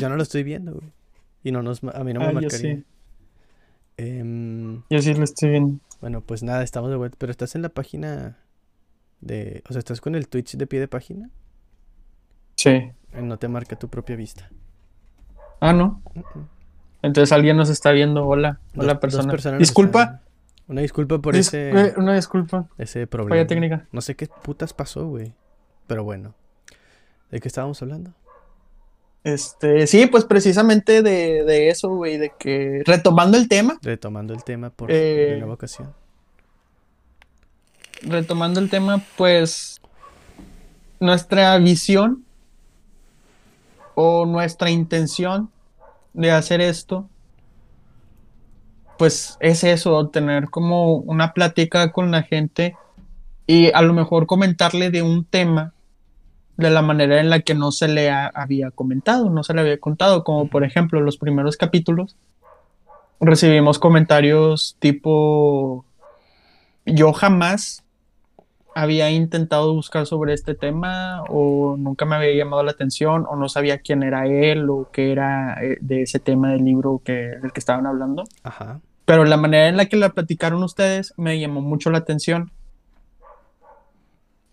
yo no lo estoy viendo, güey. Y no nos, a mí no me Ah, yo marcaría. sí. Em, Yo sí lo estoy viendo. bueno, pues nada, estamos de vuelta. Pero estás en la página de. O sea, estás con el Twitch de pie de página. Sí. Eh, No te marca tu propia vista. Ah, no. Entonces alguien nos está viendo. Hola. Hola, dos persona. personas Disculpa. Una disculpa por Dis- ese, eh, una disculpa. ese problema. Falla técnica. No sé qué putas pasó, güey. Pero bueno. ¿De qué estábamos hablando? Este, sí, pues precisamente de, de eso, güey, de que retomando el tema, Retomando el tema por Eh, nueva ocasión. retomando el tema, pues nuestra visión o nuestra intención de hacer esto, pues es eso, tener como una plática con la gente y a lo mejor comentarle de un tema de la manera en la que no se le ha- había comentado, no se le había contado, como por ejemplo los primeros capítulos recibimos comentarios tipo yo jamás había intentado buscar sobre este tema o nunca me había llamado la atención o no sabía quién era él o qué era eh, de ese tema del libro que, del que estaban hablando. Ajá. Pero la manera en la que la platicaron ustedes me llamó mucho la atención.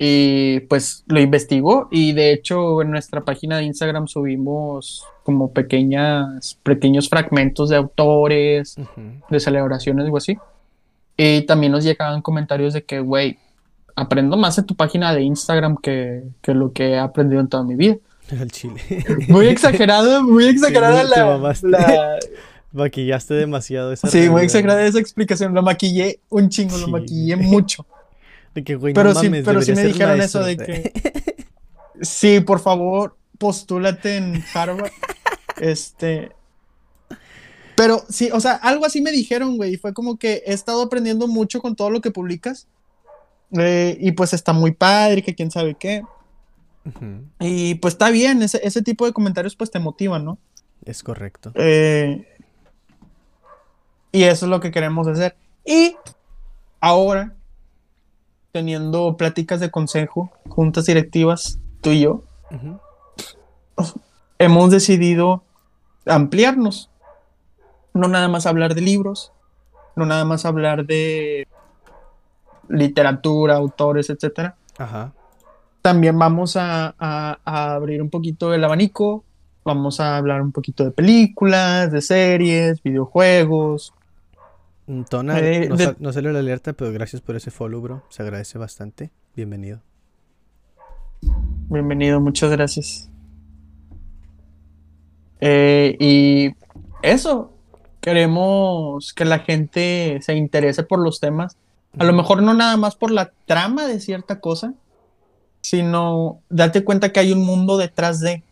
Y pues lo investigó y de hecho en nuestra página de Instagram subimos como pequeñas, pequeños fragmentos de autores, ujú. de celebraciones o así. Y también nos llegaban comentarios de que, güey, aprendo más en tu página de Instagram que, que lo que he aprendido en toda mi vida. El chile. Muy exagerado, muy exagerada te la, la- Maquillaste demasiado esa Sí, muy exagerada esa explicación. Lo maquillé un chingo, lo Sí. maquillé mucho. De que, güey, Pero no sí, mames, pero sí me dijeron maestro. eso de que. Sí, por favor, postúlate en Harvard. este. Pero sí, o sea, algo así me dijeron, güey. y Fue como que he estado aprendiendo mucho con todo lo que publicas. eh, y pues está muy padre, que quién sabe qué. Y pues está bien, ese, ese tipo de comentarios pues te motivan, ¿no? Es correcto. Eh, y eso es lo que queremos hacer. Y ahora, teniendo pláticas de consejo, juntas directivas, tú y yo, hemos decidido ampliarnos. No nada más hablar de libros, no nada más hablar de literatura, autores, etcétera. Ajá. También vamos a, a- a abrir un poquito el abanico. Vamos a hablar un poquito de películas, de series, videojuegos. Tona, Eh, no, de- no salió la alerta, pero gracias por ese follow, bro. Se agradece bastante. Bienvenido. Bienvenido, muchas gracias. Eh, y eso, queremos que la gente se interese por los temas. A lo mejor no nada más por la trama de cierta cosa, sino date cuenta que hay un mundo detrás de.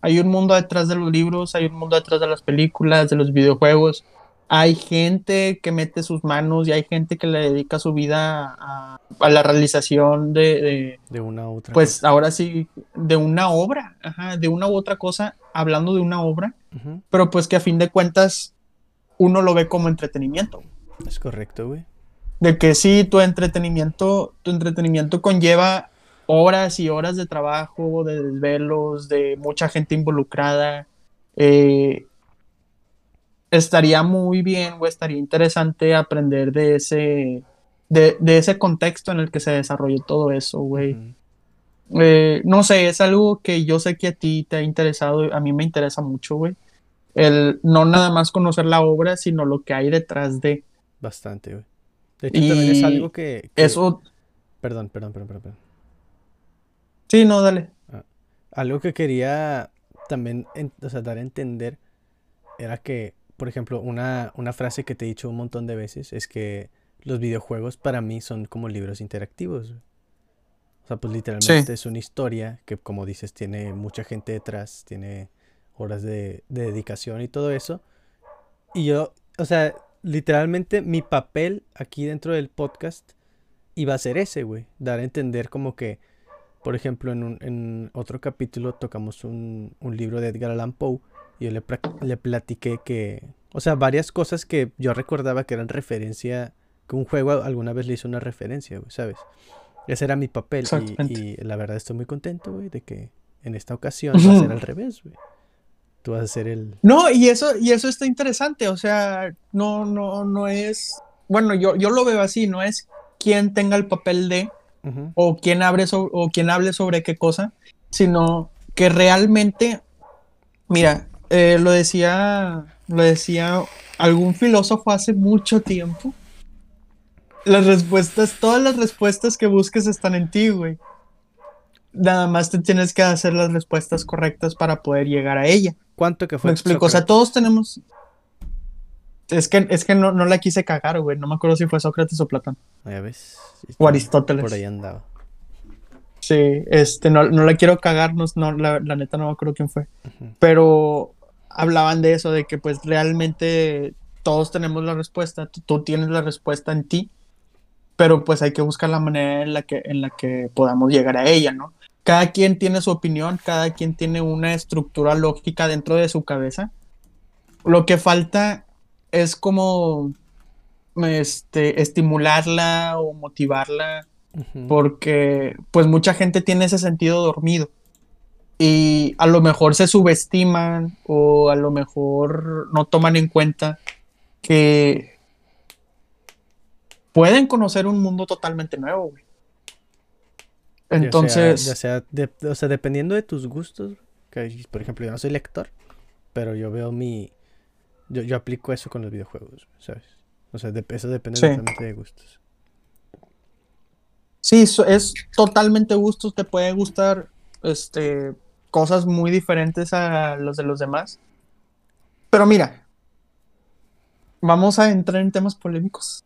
Hay un mundo detrás de los libros, hay un mundo detrás de las películas, de los videojuegos. Hay gente que mete sus manos y hay gente que le dedica su vida a, a la realización de- de, De una u otra. pues ahora sí, de una obra, ajá, de una u otra cosa, hablando de una obra, pero pues que a fin de cuentas uno lo ve como entretenimiento. Es correcto, güey. De que sí, tu entretenimiento, tu entretenimiento conlleva horas y horas de trabajo, de desvelos, de mucha gente involucrada. eh, estaría muy bien o estaría interesante aprender de ese, de, de ese contexto en el que se desarrolló todo eso, güey. Eh, no sé, es algo que yo sé que a ti te ha interesado, a mí me interesa mucho, güey. El no nada más conocer la obra, sino lo que hay detrás de Bastante, güey. De hecho, también es Y algo que, que- eso. Perdón, perdón, perdón, perdón. Sí, no, dale. Algo que quería también en- o sea, dar a entender era que, por ejemplo, una, una frase que te he dicho un montón de veces es que los videojuegos para mí son como libros interactivos. O sea, pues literalmente es una historia que, como dices, tiene mucha gente detrás, tiene horas de, de dedicación y todo eso. Y yo, o sea, literalmente mi papel aquí dentro del podcast iba a ser ese, güey. Dar a entender como que, por ejemplo, en, un, en otro capítulo tocamos un, un libro de Edgar Allan Poe yo le, le platiqué que, o sea, varias cosas que yo recordaba que eran referencia, que un juego alguna vez le hizo una referencia, güey, ¿sabes? Ese era mi papel y, la verdad estoy muy contento, güey, de que en esta ocasión va a ser al revés, güey. Tú vas a ser el... No, y eso, y eso está interesante, o sea, no, no, no es, bueno, yo, yo lo veo así, no es quien tenga el papel de, o quien, abre so- o quien hable sobre qué cosa, sino que realmente, mira, eh, lo decía, lo decía algún filósofo hace mucho tiempo. Las respuestas, todas las respuestas que busques están en ti, güey. Nada más te tienes que hacer las respuestas correctas para poder llegar a ella. ¿Cuánto que fue? Me explico, o sea, todos tenemos. Es que, es que no, no la quise cagar, güey. No me acuerdo si fue Sócrates o Platón. Ya ves. O Aristóteles. Por ahí andaba. Sí, este, no, no la quiero cagar, no, la, la neta no me acuerdo quién fue. Pero hablaban de eso, de que pues realmente todos tenemos la respuesta, tú, tienes la respuesta en ti, pero pues hay que buscar la manera en la que, en la que podamos llegar a ella, ¿no? Cada quien tiene su opinión, cada quien tiene una estructura lógica dentro de su cabeza. Lo que falta es como este, estimularla o motivarla porque pues mucha gente tiene ese sentido dormido y a lo mejor se subestiman o a lo mejor no toman en cuenta que pueden conocer un mundo totalmente nuevo, güey. Ya sea- Entonces, ya sea, de- o sea, dependiendo de tus gustos, que, por ejemplo, yo no soy lector, pero yo veo mi... Yo, yo aplico eso con los videojuegos, ¿sabes? O sea, de- eso depende Sí. totalmente de gustos. sí, es totalmente gustos, te puede gustar este, cosas muy diferentes a los de los demás. Pero mira, vamos a entrar en temas polémicos.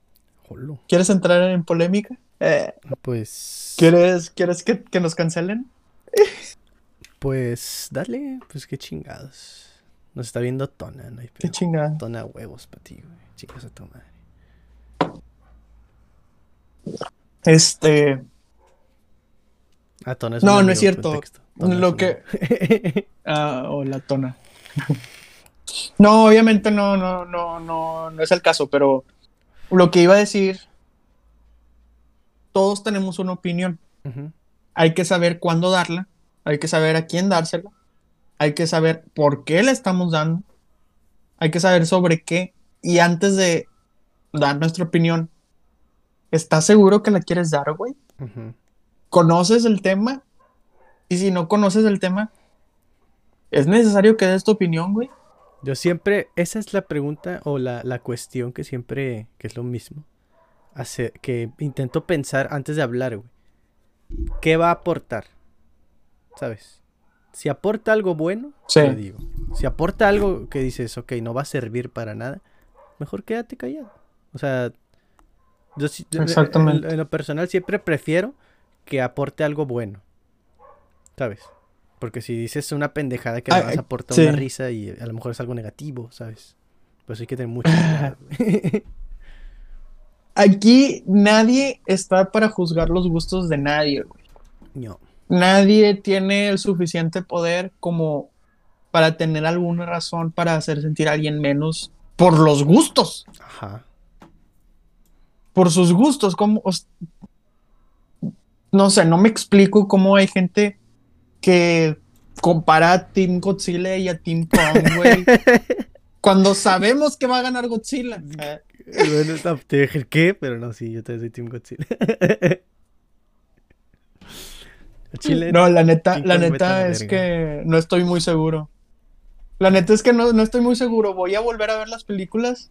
Jolo. ¿Quieres entrar en polémica? Eh, Pues... ¿Quieres, ¿quieres que, que nos cancelen? Pues dale, pues qué chingados. Nos está viendo Tona, no hay Qué chingada. Tona huevos para ti, güey. Chicos a tu madre. Este, Ah, Tona es No, un no es cierto. Lo que- ah, o la tona. No, obviamente no, no, no, no, no es el caso, pero lo que iba a decir, todos tenemos una opinión. Hay que saber cuándo darla, hay que saber a quién dársela, hay que saber por qué la estamos dando, hay que saber sobre qué, y antes de dar nuestra opinión, ¿estás seguro que la quieres dar, güey? Conoces el tema y si no conoces el tema, ¿es necesario que des tu opinión, güey? Yo siempre, esa es la pregunta o la, la cuestión que siempre, que es lo mismo, hace, que intento pensar antes de hablar, güey. ¿Qué va a aportar? ¿Sabes? Si aporta algo bueno, Sí. lo digo. Si aporta algo que dices, ok, no va a servir para nada, mejor quédate callado. O sea, yo Exactamente. En, en lo personal siempre prefiero que aporte algo bueno. ¿Sabes? Porque si dices una pendejada que Ah, le vas a aportar sí. una risa y a lo mejor es algo negativo, ¿sabes? Pues hay que tener mucho cuidado. Aquí nadie está para juzgar los gustos de nadie, güey. No. Nadie tiene el suficiente poder como para tener alguna razón para hacer sentir a alguien menos por los gustos, Ajá. por sus gustos, como no sé, no me explico cómo hay gente que compara a Team Godzilla y a Team Kong, güey. Cuando sabemos que va a ganar Godzilla. Eh, Bueno, no, te dije el qué, pero no, sí, yo también soy Team Godzilla. Chile, no, la neta, la neta es verga. que no estoy muy seguro. La neta es que no, no estoy muy seguro. Voy a volver a ver las películas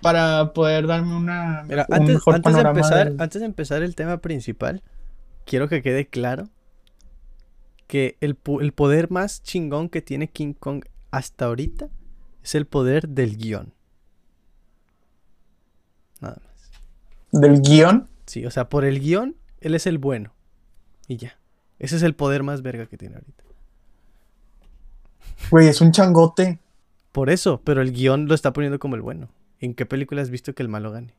para poder darme una Mira, un antes, mejor antes de panorama empezar, del- antes de empezar el tema principal, quiero que quede claro que el, el poder más chingón que tiene King Kong hasta ahorita es el poder del guion. Nada más. del guion. Sí, o sea, por el guion, él es el bueno. Y ya. Ese es el poder más verga que tiene ahorita. Güey, es un changote. Por eso, pero el guion lo está poniendo como el bueno. ¿En qué película has visto que el malo gane?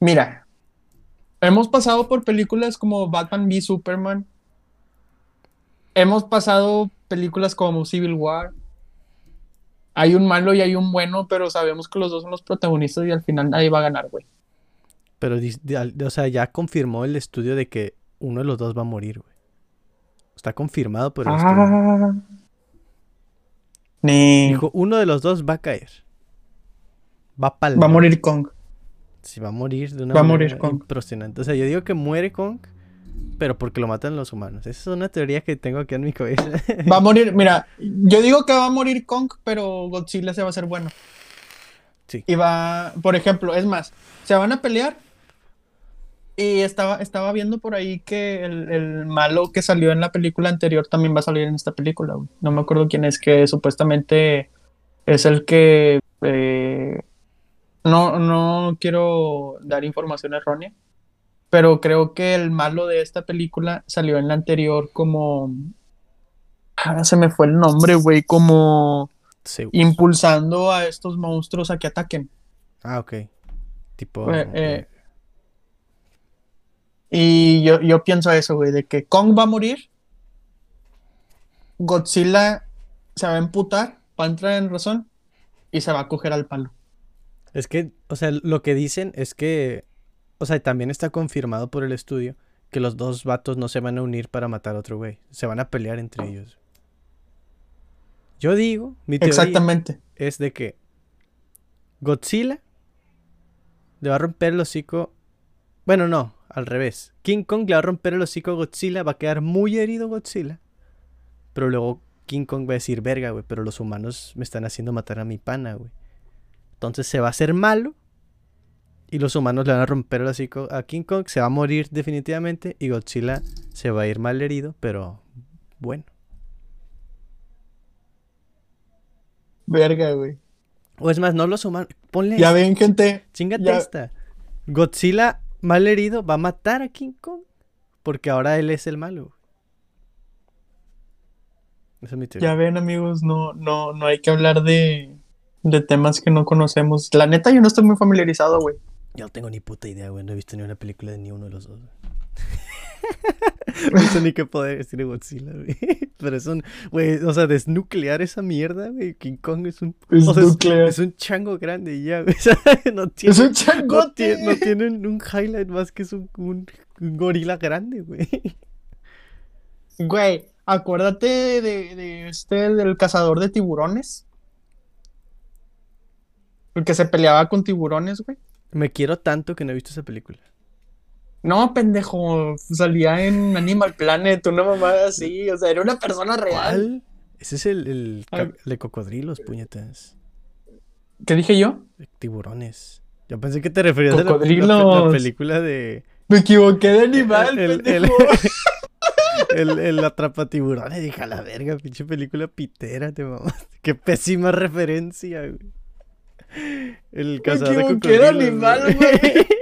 Mira, hemos pasado por películas como Batman v Superman. Hemos pasado películas como Civil War. Hay un malo y hay un bueno, pero sabemos que los dos son los protagonistas y al final nadie va a ganar, güey. Pero, o sea, ya confirmó el estudio de que uno de los dos va a morir, güey. Está confirmado por el estudio. Ah. Ni... Dijo, uno de los dos va a caer. Va a Va a morir Kong. Sí, va a morir de una Va a morir Kong. impresionante. O sea, yo digo que muere Kong, pero porque lo matan los humanos. Esa es una teoría que tengo aquí en mi cabeza. Va a morir, mira, yo digo que va a morir Kong, pero Godzilla se va a hacer bueno. Sí. Y va, por ejemplo, es más, se van a pelear. Y estaba, estaba viendo por ahí que el, el malo que salió en la película anterior también va a salir en esta película, güey. No me acuerdo quién es, que supuestamente es el que... eh, no, no quiero dar información errónea, pero creo que el malo de esta película salió en la anterior como... Ah, se me fue el nombre, güey, como Zeus. impulsando a estos monstruos a que ataquen. Ah, ok. Tipo. Eh, eh, Y yo, yo pienso eso, güey, de que Kong va a morir, Godzilla se va a emputar, va a entrar en razón y se va a coger al palo. Es que, o sea, lo que dicen es que. O sea, también está confirmado por el estudio que los dos vatos no se van a unir para matar a otro güey. Se van a pelear entre ellos. Yo digo, mi teoría Exactamente. es de que Godzilla le va a romper el hocico. Bueno, no, al revés. King Kong le va a romper el hocico a Godzilla, va a quedar muy herido Godzilla. Pero luego King Kong va a decir, verga, güey, pero los humanos me están haciendo matar a mi pana, güey. Entonces se va a hacer malo. Y los humanos le van a romper el hocico a King Kong, se va a morir definitivamente. Y Godzilla se va a ir mal herido, pero bueno. Verga, güey. O es más, no los humanos. Ponle Ya ven, gente. Chingate Ya- esta. Godzilla mal herido va a matar a King Kong. Porque ahora él es el malo. Esa es mi teoría. Ya ven, amigos, no, no, no hay que hablar de, de temas que no conocemos. La neta, yo no estoy muy familiarizado, güey. Yo no tengo ni puta idea, güey. No he visto ni una película de ni uno de los dos. no sé ni qué poder tiene Godzilla, güey. Pero es un, güey, o sea, desnuclear esa mierda, güey. King Kong es un, Es o sea, es- un chango grande y ya, güey. No tiene, Es un no, changote. tiene, no tienen un highlight más que es un, un- un gorila grande, güey. Güey, acuérdate de, de este, del cazador de tiburones. El que se peleaba con tiburones, güey. Me quiero tanto que no he visto esa película. No, pendejo, salía en Animal Planet, una mamada así, o sea, era una persona real. ¿Cuál? Ese es el, el, de cocodrilos, puñetas. ¿Qué dije yo? Tiburones. Yo pensé que te referías a la, la- la película de. Me equivoqué de animal, el, el, pendejo. el, el atrapa tiburones. Dije, a la verga, pinche película pitera, te mamá. Qué pésima referencia, güey. El cazador de cocodrilos. animal, güey. güey.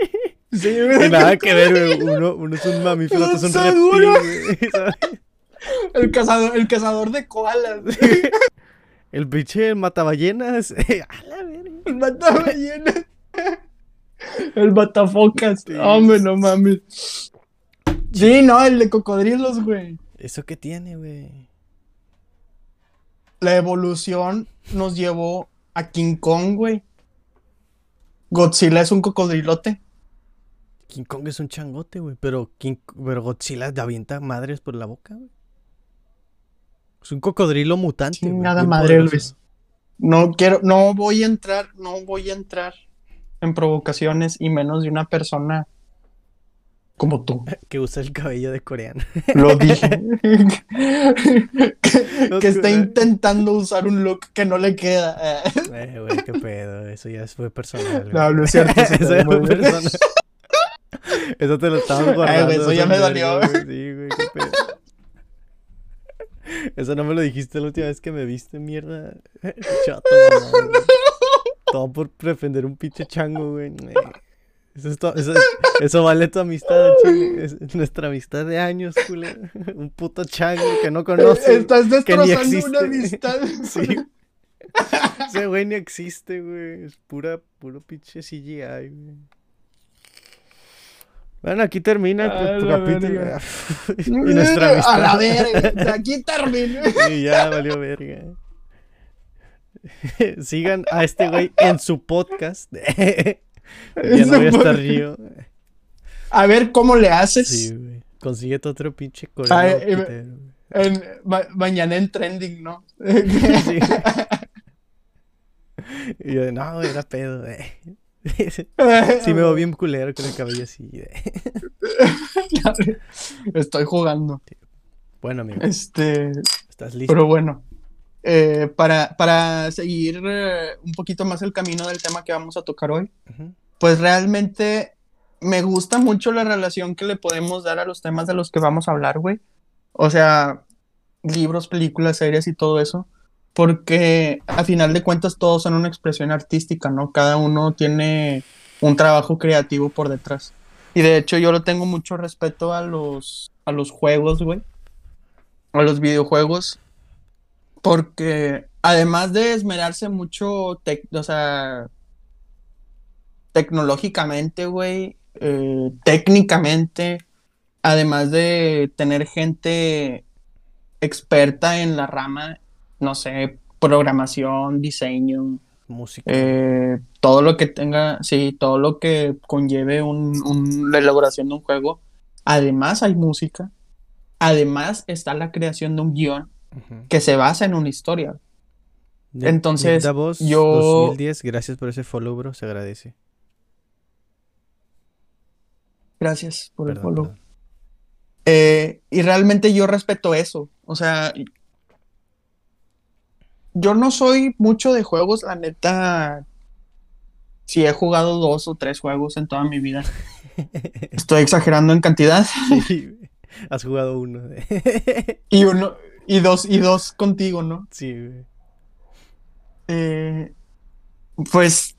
Sí, güey. Nada que ver, güey. Uno, uno es un mamífero, otro es un reptil, güey. ¿sabes? El cazador, el cazador de koalas. El pinche mataballenas. a la verga. El mataballena. El matafocas. Sí. Hombre, no mames. Sí, no, el de cocodrilos, güey. ¿Eso qué tiene, güey? La evolución nos llevó a King Kong, güey. Godzilla es un cocodrilote. King Kong es un changote, güey. Pero, King, pero Godzilla te avienta madres por la boca, güey. Es un cocodrilo mutante. güey, Chingada bien madre, poderoso. Luis. No quiero, no voy a entrar, no voy a entrar en provocaciones y menos de una persona como tú. Que usa el cabello de coreano. Lo dije. que, está intentando usar un look que no le queda. Eh, güey, qué pedo. Eso ya fue personal. No, no es cierto. Eso ya fue personal. Eso te lo estabas guardando. eso ya me dolió. Sí, güey, qué pedo. Eso no me lo dijiste la última vez que me viste, mierda. Chato, mamá. Todo por defender un pinche chango, güey. Eso, es to- eso, eso vale tu amistad, chile. Es nuestra amistad de años, culero. Un puto chango que no conoces. Estás que ni destrozando una amistad. Sí. Ese güey ni existe, güey. Es pura, puro pinche CGI, güey. Bueno, aquí termina tu, tu la capítulo. y nuestra amistad. A la verga. Aquí termino. Y ya valió verga. Sigan a este güey en su podcast. ya no voy a estar yo. A ver cómo le haces. Sí, güey. Consíguete otro pinche Ah, coreano. eh, güey. En, ma- mañana en trending, ¿no? Sí. Y yo no, era pedo. eh". Sí me veo bien culero con el cabello así. Estoy jugando. Bueno, amigo, Este, ¿estás listo? pero bueno. Eh, para, para seguir eh, un poquito más el camino del tema que vamos a tocar hoy, pues realmente me gusta mucho la relación que le podemos dar a los temas de los que vamos a hablar, güey. O sea, libros, películas, series y todo eso. Porque a final de cuentas todos son una expresión artística, ¿no? Cada uno tiene un trabajo creativo por detrás. Y de hecho yo le tengo mucho respeto a los, a los juegos, güey. A los videojuegos. Porque además de esmerarse mucho, o sea, tecnológicamente, güey, eh, técnicamente, además de tener gente experta en la rama, no sé, programación, diseño, Música. eh, todo lo que tenga, sí, todo lo que conlleve un- un- la elaboración de un juego. Además hay música, además está la creación de un guion Que se basa en una historia. Nick- entonces, Nick Davos, yo- 2010, gracias por ese follow, bro, se agradece. Gracias por el follow. Eh, y realmente yo respeto eso. O sea, yo no soy mucho de juegos, la neta. Si he jugado dos o tres juegos en toda mi vida. Estoy exagerando en cantidad. Sí, has jugado uno. Y uno, y dos, y dos contigo, ¿no? Sí, güey. Eh, pues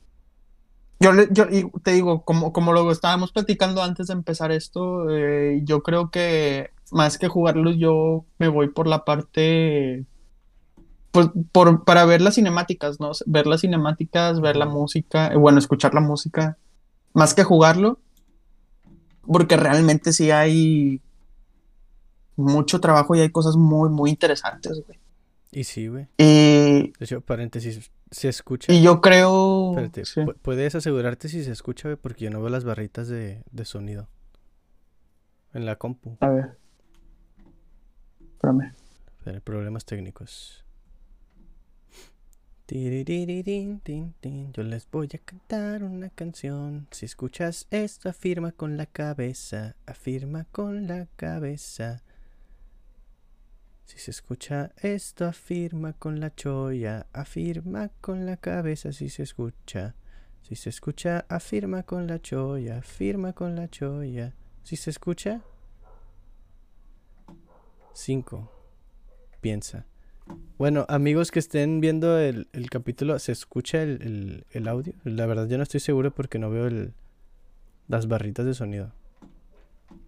yo, le- yo te digo, como, como lo estábamos platicando antes de empezar esto, eh, yo creo que más que jugarlos, yo me voy por la parte, pues, por, para ver las cinemáticas, ¿no? Ver las cinemáticas, ver la música, eh, bueno, escuchar la música, más que jugarlo, porque realmente sí hay mucho trabajo y hay cosas muy, muy interesantes, güey. Y sí, güey. Y, De hecho, paréntesis, ¿se escucha? y yo creo... Espérate, sí. pu- ¿puedes asegurarte si se escucha, güey? Porque yo no veo las barritas de, de sonido. En la compu. A ver. Espérame. Pero problemas técnicos. Yo les voy a cantar una canción. Si escuchas esto, afirma con la cabeza. Afirma con la cabeza. Si se escucha esto, afirma con la choya. Afirma con la cabeza si se escucha. Si se escucha, afirma con la choya. Afirma con la choya. Si se escucha. 5. Piensa. Bueno, amigos que estén viendo el, el capítulo, ¿se escucha el, el- el audio? La verdad yo no estoy seguro porque no veo las barritas de sonido.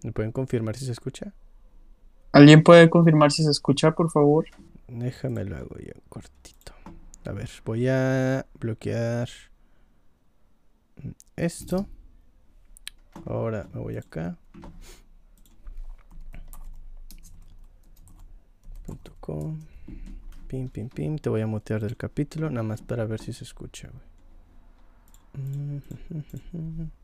¿Me pueden confirmar si se escucha? ¿Alguien puede confirmar si se escucha, por favor? Déjame lo hago yo cortito. A ver, voy a bloquear esto. Ahora me voy acá. Com. Pim, pim, pim. Te voy a mutear del capítulo, nada más para ver si se escucha, güey.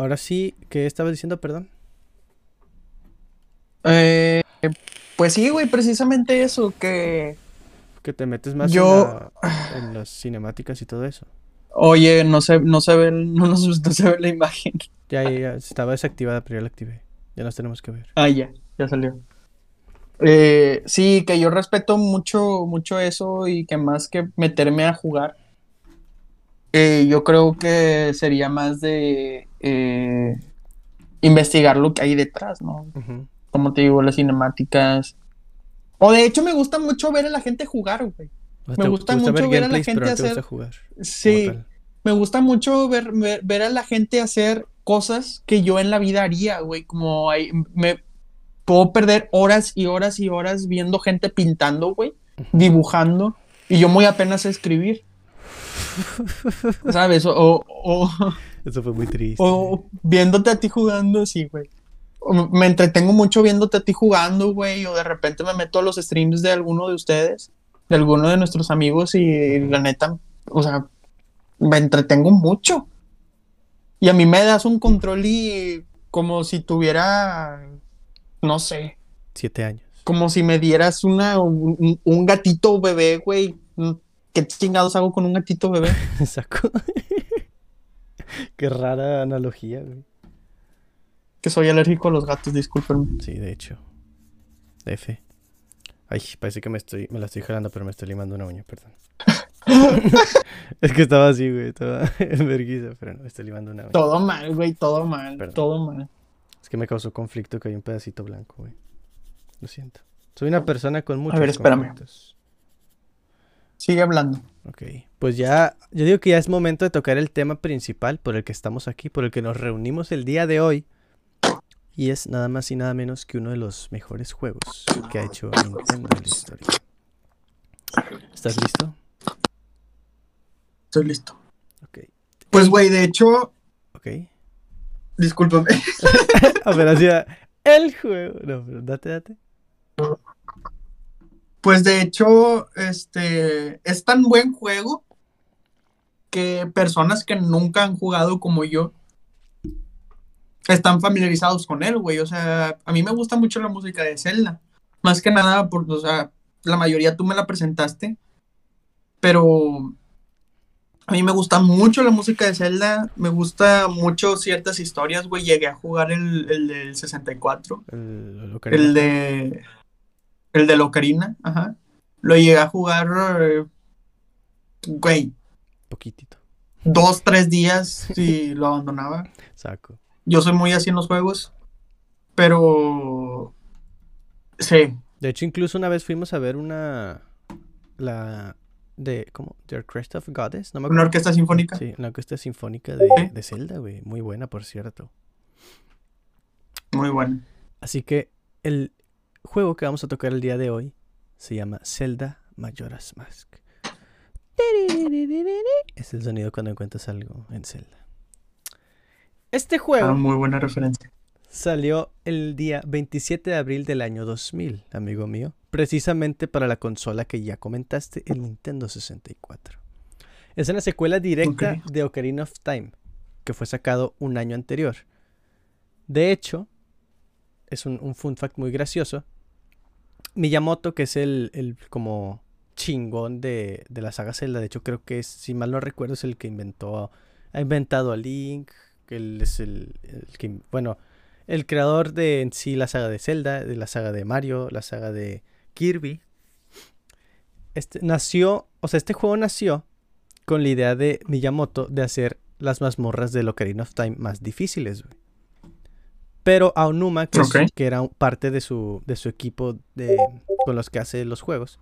ahora sí, ¿qué estabas diciendo? Perdón. Eh, pues sí, güey, precisamente eso, que... Que te metes más Yo- en, la- en las cinemáticas y todo eso. Oye, no se, no se ve, no, no se ve la imagen. Ya, ya, ya, estaba desactivada, pero ya la activé. Ya nos tenemos que ver. Ah, ya, ya salió. Eh, sí, que yo respeto mucho, mucho eso y que más que meterme a jugar, eh, yo creo que sería más de eh, investigar lo que hay detrás, ¿no? Como te digo, las cinemáticas. O de hecho me gusta mucho ver a la gente jugar, güey. O sea, Me gusta gusta mucho ver a la gente gusta hacer- jugar. Sí, me gusta mucho ver, ver, ver a la gente hacer cosas que yo en la vida haría, güey. Como hay, me, puedo perder horas y horas y horas viendo gente pintando, güey, dibujando, y yo muy apenas escribir. ¿Sabes? O, o, Eso fue muy triste. o viéndote a ti jugando, sí, güey. O Me entretengo mucho viéndote a ti jugando, güey, o de repente me meto a los streams de alguno de ustedes, de alguno de nuestros amigos, y la neta, o sea, me entretengo mucho. Y a mí me das un control y como si tuviera, no sé, Siete años. como si me dieras una, un, un gatito bebé, güey. ¿Qué chingados hago con un gatito bebé? Saco. Qué rara analogía, güey. Que soy alérgico a los gatos, discúlpenme. Sí, de hecho. F. Ay, parece que me estoy, me la estoy jalando, pero me estoy limando una uña, perdón. es que estaba así, güey, estaba en vergüenza, pero no, me estoy limando una uña. Todo mal, güey, todo mal, Perdón. todo mal. Es que me causó conflicto que hay un pedacito blanco, güey. Lo siento. Soy una persona con muchos ver, espérame. conflictos. Sigue hablando. Ok, pues ya, yo digo que ya es momento de tocar el tema principal por el que estamos aquí, por el que nos reunimos el día de hoy. Y es nada más y nada menos que uno de los mejores juegos que ha hecho Nintendo en la historia. ¿Estás listo? Estoy listo. Ok, Pues, güey, de hecho, ok. discúlpame. A ver, hacía el juego. No, pero date, date. Pues de hecho, este es tan buen juego que personas que nunca han jugado como yo están familiarizados con él, güey. O sea, a mí me gusta mucho la música de Zelda. Más que nada, por, o sea, la mayoría tú me la presentaste. Pero a mí me gusta mucho la música de Zelda. Me gusta mucho ciertas historias, güey. Llegué a jugar el, el del 64. El, El de. El de Locarina, ajá. Lo llegué a jugar. eh, Güey, Poquitito. dos, tres días y lo abandonaba. Saco. Yo soy muy así en los juegos. Pero. Sí. De hecho, incluso una vez fuimos a ver una. La. De. ¿Cómo? The Crest of Goddess. No me Una acuerdo. orquesta sinfónica. Sí, una orquesta sinfónica de, Sí. de Zelda, güey. Muy buena, por cierto. Muy bueno. Así que el juego que vamos a tocar el día de hoy se llama Zelda Majora's Mask. Es el sonido cuando encuentras algo en Zelda. Este Ah, juego muy buena referencia. salió el día 27 de abril del año 2000, amigo mío, precisamente para la consola que ya comentaste, el Nintendo 64. Es una secuela directa de Ocarina of Time, que fue sacado un año anterior. De hecho, es un, un fun fact muy gracioso. Miyamoto, que es el, el como chingón de, de la saga Zelda, de hecho creo que es, si mal no recuerdo, es el que inventó, ha inventado a Link, que él es el, el que, bueno, el creador de en sí la saga de Zelda, de la saga de Mario, la saga de Kirby. Este nació, o sea, este juego nació con la idea de Miyamoto de hacer las mazmorras de Ocarina of Time más difíciles, güey. Pero Aonuma, que, es- Ok. que era parte de su, de su equipo de, con los que hace los juegos,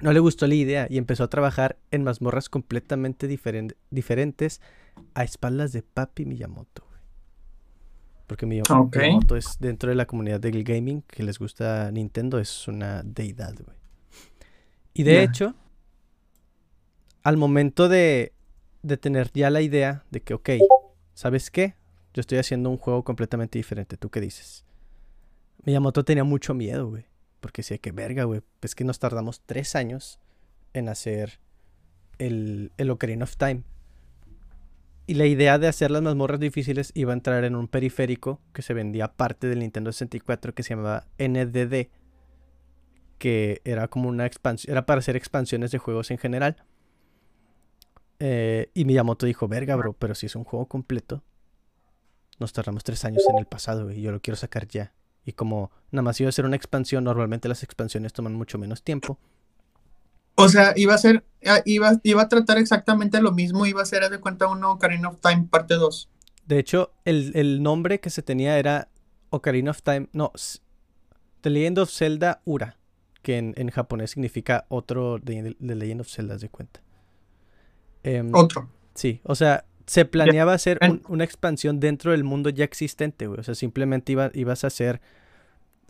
no le gustó la idea y empezó a trabajar en mazmorras completamente diferen- diferentes a espaldas de Papi Miyamoto. güey. Porque. Miyamoto es dentro de la comunidad del gaming que les gusta Nintendo, es una deidad, güey. Y de hecho, al momento de, de tener ya la idea de que, ok, ¿sabes qué? Yo estoy haciendo un juego completamente diferente. ¿Tú qué dices? Miyamoto tenía mucho miedo, güey. Porque decía que verga, güey. Es que nos tardamos tres años en hacer el, el Ocarina of Time. Y la idea de hacer las mazmorras difíciles iba a entrar en un periférico que se vendía aparte del Nintendo 64 que se llamaba NDD. Que era como una expansión. Era para hacer expansiones de juegos en general. Eh, y Miyamoto dijo, verga, bro, pero si es un juego completo, nos tardamos tres años en el pasado, güey, y yo lo quiero sacar ya. Y como nada más iba a ser una expansión, normalmente las expansiones toman mucho menos tiempo. O sea, iba a ser, ah, iba, iba a tratar exactamente lo mismo, iba a ser, haz de cuenta, un Ocarina of Time parte 2. De hecho, el, el nombre que se tenía era Ocarina of Time, no, The Legend of Zelda Ura, que en, en japonés significa otro de, de Legend of Zelda, haz de cuenta. Em, Otro. Sí, o sea, se planeaba hacer un- una expansión dentro del mundo ya existente, güey. O sea, simplemente iba, ibas a hacer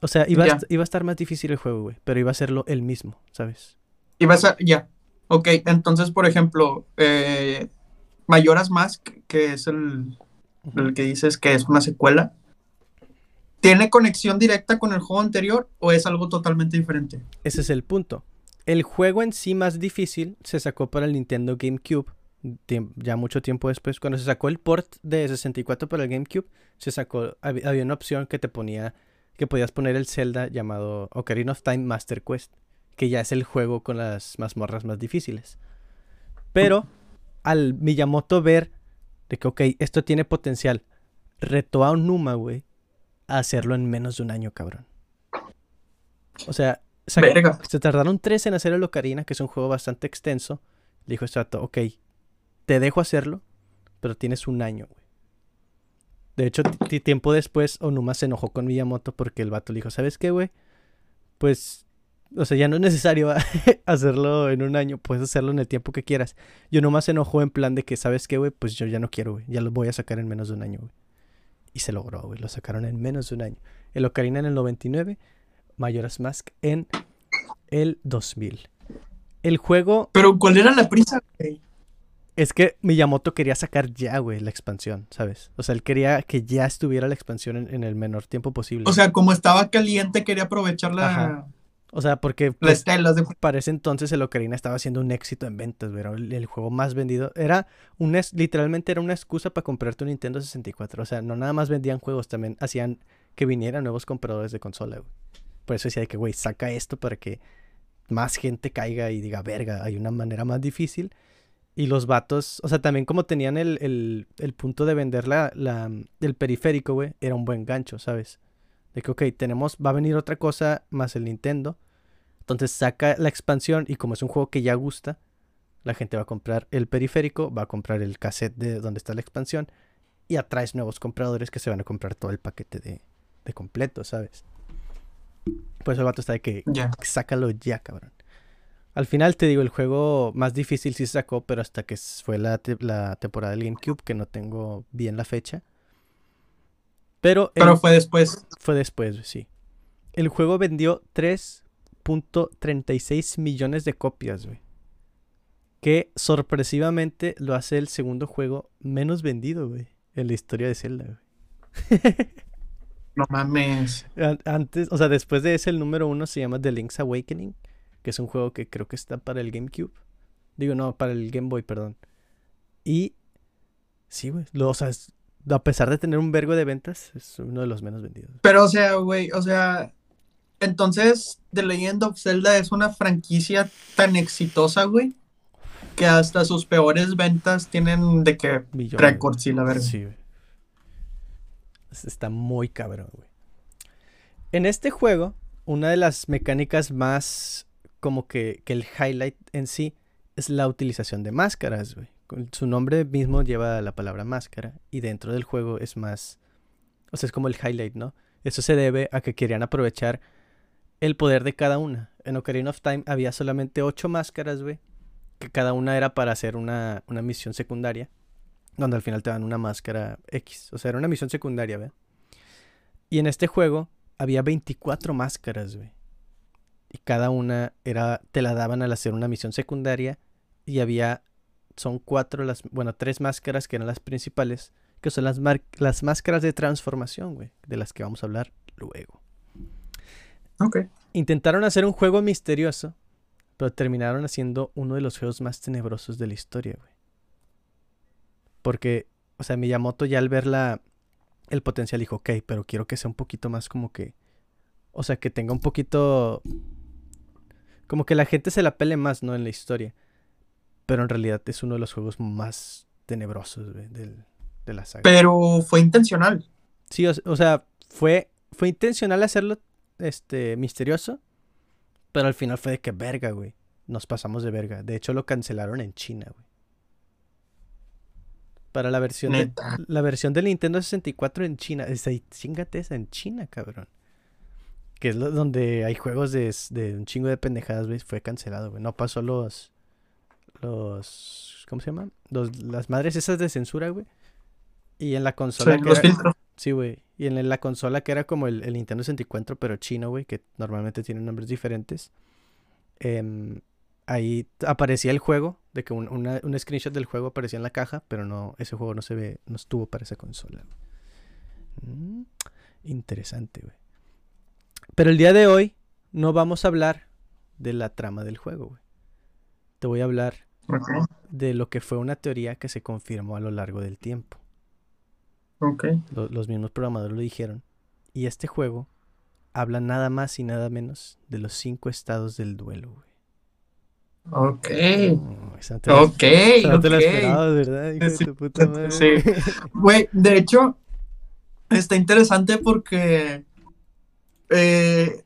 O sea, iba, iba a estar más difícil el juego, güey. Pero iba a serlo el mismo, ¿sabes? Y vas a, ya. Ok, entonces, por ejemplo, eh, Mayoras Mask, que es el, el que dices que es una secuela, ¿tiene conexión directa con el juego anterior o es algo totalmente diferente? Ese es el punto. El juego en sí más difícil se sacó para el Nintendo GameCube. Ya mucho tiempo después, cuando se sacó el port de 64 para el GameCube, se sacó, hab- había una opción que te ponía, que podías poner el Zelda llamado Ocarina of Time Master Quest, que ya es el juego con las mazmorras más difíciles. Pero al Miyamoto ver de que, ok, esto tiene potencial, retó a Onuma, güey, a hacerlo en menos de un año, cabrón. O sea, se tardaron tres en hacer el Ocarina, que es un juego bastante extenso. Le dijo este vato, ok, te dejo hacerlo, pero tienes un año, güey. De hecho, ti- tiempo después, Onuma se enojó con Miyamoto porque el vato le dijo, ¿sabes qué, güey? Pues, o sea, ya no es necesario hacerlo en un año, puedes hacerlo en el tiempo que quieras. Y Onuma se enojó en plan de que, ¿sabes qué, güey? Pues yo ya no quiero, güey. Ya lo voy a sacar en menos de un año, güey. Y se logró, güey. Lo sacaron en menos de un año. El Ocarina en el 99, Majora's Mask en el 2000. El juego Pero ¿cuál era la prisa? güey? Es que Miyamoto quería sacar ya, güey, la expansión, ¿sabes? O sea, él quería que ya estuviera la expansión en, en el menor tiempo posible. O sea, como estaba caliente, quería aprovechar la, Ajá. O sea, porque pues, de- para ese entonces el Ocarina estaba siendo un éxito en ventas, güey. Era el, el juego más vendido. Era un es- literalmente era una excusa para comprarte un Nintendo 64. O sea, no nada más vendían juegos, también hacían que vinieran nuevos compradores de consola, güey. Por eso decía de que, güey, saca esto para que más gente caiga y diga, verga, hay una manera más difícil. Y los vatos, o sea, también como tenían el, el- el punto de vender la, la- el periférico, güey, era un buen gancho, ¿sabes? De que, ok, tenemos, va a venir otra cosa más el Nintendo. Entonces saca la expansión y como es un juego que ya gusta, la gente va a comprar el periférico, va a comprar el cassette de donde está la expansión y atraes nuevos compradores que se van a comprar todo el paquete de, de completo, ¿sabes? Por eso el vato está de que Ya. sácalo ya, cabrón. Al final te digo, el juego más difícil sí sacó, pero hasta que fue la, te- la temporada del GameCube, que no tengo bien la fecha. Pero, el- Pero fue después. fue después, sí. El juego vendió 3.36 millones de copias, güey. Que sorpresivamente lo hace el segundo juego menos vendido, güey. En la historia de Zelda, güey. No mames. An- Antes, o sea, después de ese, el número uno se llama The Link's Awakening, que es un juego que creo que está para el GameCube. Digo, no, para el Game Boy, perdón. Y sí, güey. O sea, es- a pesar de tener un vergo de ventas, es uno de los menos vendidos. Pero, o sea, güey, o sea, entonces The Legend of Zelda es una franquicia tan exitosa, güey, que hasta sus peores ventas tienen de que récords y la verga. Sí, güey. Es- Está muy cabrón, güey. En este juego, una de las mecánicas más como que, que el highlight en sí es la utilización de máscaras, güey. Su nombre mismo lleva la palabra máscara y dentro del juego es más, o sea, es como el highlight, ¿no? Eso se debe a que querían aprovechar el poder de cada una. En Ocarina of Time había solamente ocho máscaras, güey, que cada una era para hacer una, una misión secundaria donde al final te dan una máscara X. O sea, era una misión secundaria, ¿ve? Y en este juego había 24 máscaras, güey. Y cada una era, te la daban al hacer una misión secundaria. Y había, son cuatro, las, bueno, tres máscaras que eran las principales, que son las, las máscaras de transformación, güey, de las que vamos a hablar luego. Ok. Intentaron hacer un juego misterioso, pero terminaron haciendo uno de los juegos más tenebrosos de la historia, güey. Porque, o sea, Miyamoto ya al ver la, el potencial dijo, ok, pero quiero que sea un poquito más como que, o sea, que tenga un poquito, como que la gente se la pele más, ¿no? En la historia. Pero en realidad es uno de los juegos más tenebrosos, güey, del- de la saga. Pero fue intencional. Sí, o, o sea, fue, fue intencional hacerlo este, misterioso, pero al final fue de que verga, güey. Nos pasamos de verga. De hecho, lo cancelaron en China, güey. Para la versión, de, la versión del Nintendo 64 en China. Es ahí, chingate esa en China, cabrón. Que es lo- donde hay juegos de, de un chingo de pendejadas, güey. Fue cancelado, güey. No pasó los. Los. ¿Cómo se llama? Los, las madres esas de censura, güey. Y en la Sí, consola. que los era- filtros. Sí, güey. Y en la consola que era como el, el Nintendo 64, pero chino, güey, que normalmente tienen nombres diferentes. em, ahí aparecía el juego, de que un, una- un screenshot del juego aparecía en la caja, pero no, ese juego no se ve, no estuvo para esa consola. Mm, interesante, güey. Pero el día de hoy no vamos a hablar de la trama del juego, güey. Te voy a hablar de lo que fue una teoría que se confirmó a lo largo del tiempo. ok. Lo- los mismos programadores lo dijeron. Y este juego habla nada más y nada menos de los cinco estados del duelo, güey. Ok, Mm, esa no te la- ok, te la ok. esperabas, ¿verdad? Hijo de tu puta madre. sí. Güey, de hecho, está interesante porque eh,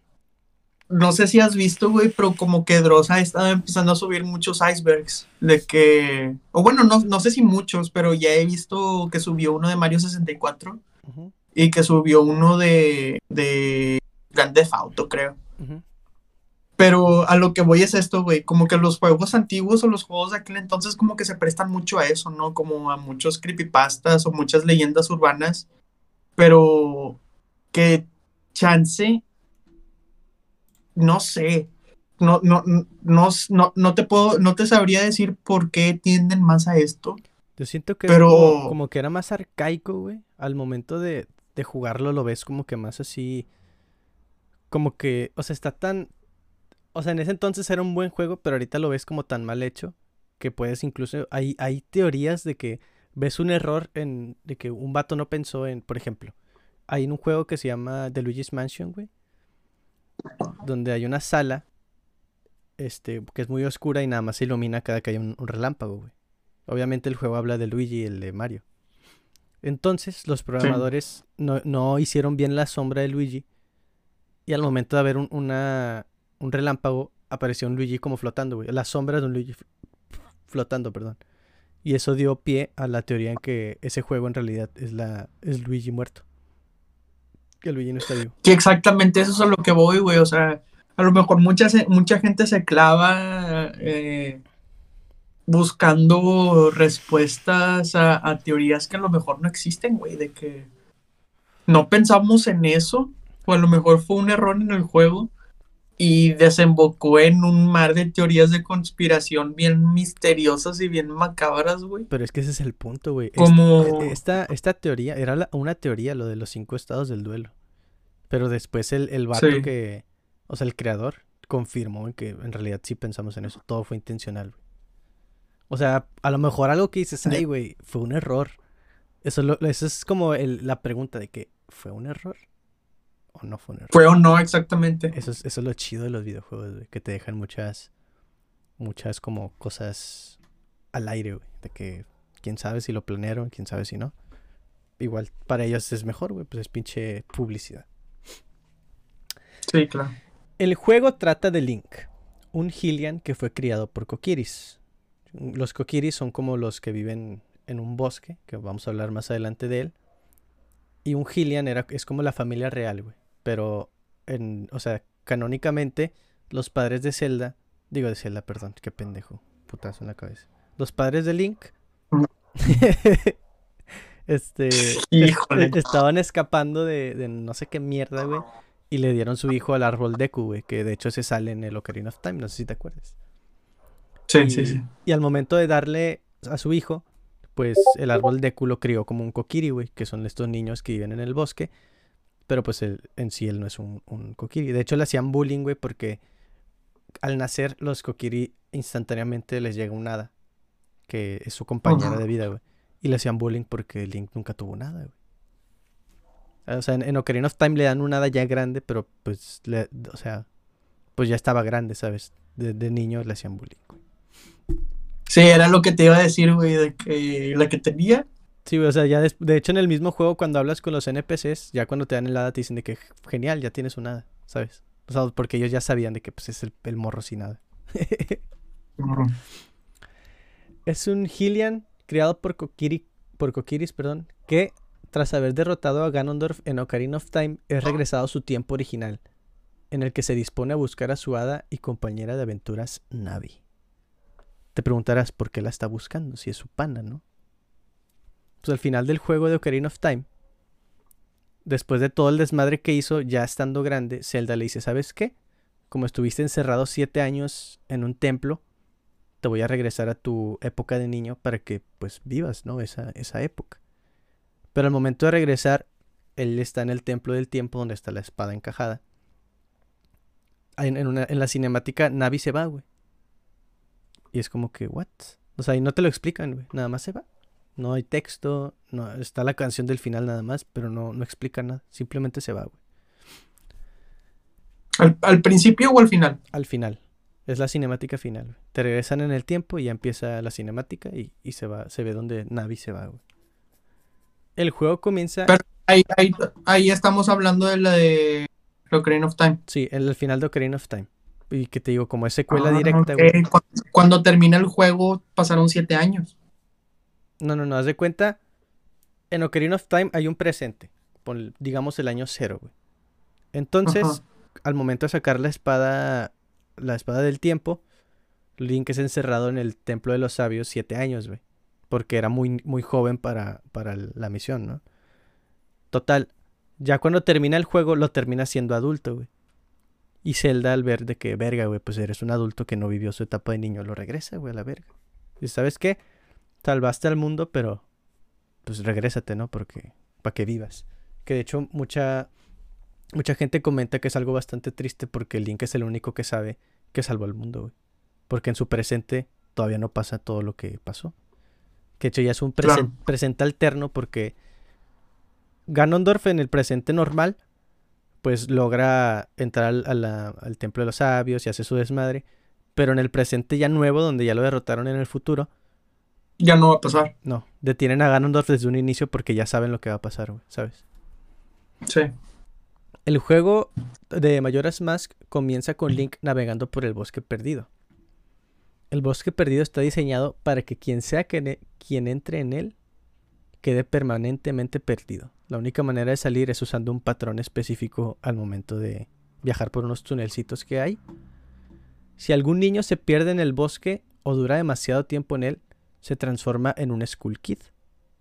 no sé si has visto, güey, pero como que Dross ha estado empezando a subir muchos icebergs de que, o bueno, no, no sé si muchos, pero ya he visto que subió uno de Mario 64 Ujú, y que subió uno de, de Grand Theft Auto, creo. Pero a lo que voy es esto, güey, como que los juegos antiguos o los juegos de aquel entonces como que se prestan mucho a eso, ¿no? Como a muchos creepypastas o muchas leyendas urbanas, pero que chance, no sé, no, no, no, no, no, te puedo, no te sabría decir por qué tienden más a esto. Yo siento que Pero- como que era más arcaico, güey. Al momento de, de jugarlo lo ves como que más así. Como que, o sea, está tan... O sea, en ese entonces era un buen juego, pero ahorita lo ves como tan mal hecho que puedes incluso... Hay, hay teorías de que ves un error en... De que un vato no pensó en... Por ejemplo, hay un juego que se llama The Luigi's Mansion, güey. Donde hay una sala este, que es muy oscura y nada más se ilumina cada que hay un, un relámpago, güey. Obviamente el juego habla de Luigi y el de Mario. Entonces los programadores no, no hicieron bien la sombra de Luigi y al momento de haber un, una, un relámpago apareció un Luigi como flotando, güey. La sombra de un Luigi fl- flotando, perdón. Y eso dio pie a la teoría en que ese juego en realidad es, la, es Luigi muerto. Que Luigi no está vivo. Que exactamente eso es a lo que voy, güey. O sea, a lo mejor mucha, mucha gente se clava eh, buscando respuestas a teorías que a lo mejor no existen, güey. De que no pensamos en eso, o a lo mejor fue un error en el juego y desembocó en un mar de teorías de conspiración bien misteriosas y bien macabras, güey. Pero es que ese es el punto, güey. Como... Esta, esta teoría era la- una teoría, lo de los cinco estados del duelo. Pero después el, el vato Sí. que, o sea, el creador confirmó que en realidad sí pensamos en eso. Todo fue intencional, güey. O sea, a lo mejor algo que dices, ay, güey, fue un error. Eso, lo- eso es como el- la pregunta de que, ¿fue un error? ¿O no fue un error? Fue o no exactamente. Eso es, eso es lo chido de los videojuegos, güey, que te dejan muchas, muchas como cosas al aire, güey, de que quién sabe si lo planearon, quién sabe si no. Igual para ellos es mejor, güey, pues es pinche publicidad. Sí, claro. El juego trata de Link, un Hylian que fue criado por Kokiris. Los Kokiris son como los que viven en un bosque, que vamos a hablar más adelante de él. Y un Hylian era, es como la familia real, güey. Pero, en, o sea, canónicamente, los padres de Zelda, digo de Zelda, perdón, qué pendejo, putazo en la cabeza. Los padres de Link, este, es- Híjole. estaban escapando de, de no sé qué mierda, güey. Y le dieron su hijo al árbol Deku, güey, que de hecho se sale en el Ocarina of Time, no sé si te acuerdas. Sí, y, sí, sí. y al momento de darle a su hijo, pues el árbol Deku lo crió como un Kokiri, güey, que son estos niños que viven en el bosque. Pero pues él, en sí él no es un, un Kokiri. De hecho le hacían bullying, güey, porque al nacer los Kokiri instantáneamente les llega un hada, que es su compañera de vida, güey. Y le hacían bullying porque Link nunca tuvo nada, güey. O sea, en, en Ocarina of Time le dan un hada ya grande, pero pues, le- o sea, pues ya estaba grande, ¿sabes? De, de niño le hacían bullying. güey. Sí, era lo que te iba a decir, güey, de que la que tenía. Sí, o sea, ya des- de hecho en el mismo juego cuando hablas con los NPCs, ya cuando te dan el hada te dicen de que genial, ya tienes un hada, ¿sabes? O sea, porque ellos ya sabían de que pues es el, el morro sin nada. Es un Hylian criado por, Kokiri, por Kokiris, perdón, que tras haber derrotado a Ganondorf en Ocarina of Time es regresado a su tiempo original, en el que se dispone a buscar a su hada y compañera de aventuras Navi. Te preguntarás por qué la está buscando, si es su pana, ¿no? Pues al final del juego de Ocarina of Time, después de todo el desmadre que hizo, ya estando grande, Zelda le dice, ¿sabes qué? Como estuviste encerrado siete años en un templo, te voy a regresar a tu época de niño para que pues vivas, ¿no? Esa, esa época. Pero al momento de regresar, él está en el templo del tiempo donde está la espada encajada. En, en la cinemática, Navi se va, güey. Y es como que, ¿what? O sea, y no te lo explican, güey. Nada más se va. No hay texto, no, está la canción del final nada más, pero no, no explica nada. Simplemente se va, güey. ¿Al, principio o al final? Al final. Es la cinemática final. Te regresan en el tiempo y ya empieza la cinemática y, se va, se ve donde Navi se va, güey. El juego comienza. Pero ahí, ahí, estamos hablando de la de Ocarina of Time. Sí, el, final de Ocarina of Time. Y que te digo, como es secuela ah, directa, güey. Cuando, cuando termina el juego pasaron siete años. No, no, no, haz de cuenta. En Ocarina of Time hay un presente. digamos el año cero, güey. Entonces, al momento de sacar la espada. La espada del tiempo. Link es encerrado en el templo de los sabios siete años, güey. Porque era muy, muy joven para, para la misión, ¿no? Total. Ya cuando termina el juego, lo termina siendo adulto, güey. Y Zelda al ver de que, verga, güey, pues eres un adulto que no vivió su etapa de niño, lo regresa, güey, a la verga. ¿Y sabes qué? Salvaste al mundo, pero pues regrésate, ¿no? Porque para que vivas. Que de hecho mucha mucha gente comenta que es algo bastante triste porque Link es el único que sabe que salvó al mundo, güey. Porque en su presente todavía no pasa todo lo que pasó. Que de hecho ya es un presente alterno porque Ganondorf en el presente normal pues logra entrar al, al templo de los sabios y hace su desmadre. Pero en el presente ya nuevo, donde ya lo derrotaron en el futuro, ya no va a pasar. No, detienen a Ganondorf desde un inicio porque ya saben lo que va a pasar, güey, ¿sabes? Sí. El juego de Majora's Mask comienza con Link navegando por el bosque perdido. El bosque perdido está diseñado para que quien sea que quien entre en él quede permanentemente perdido. La única manera de salir es usando un patrón específico al momento de viajar por unos tunelcitos que hay. Si algún niño se pierde en el bosque o dura demasiado tiempo en él, se transforma en un Skull Kid,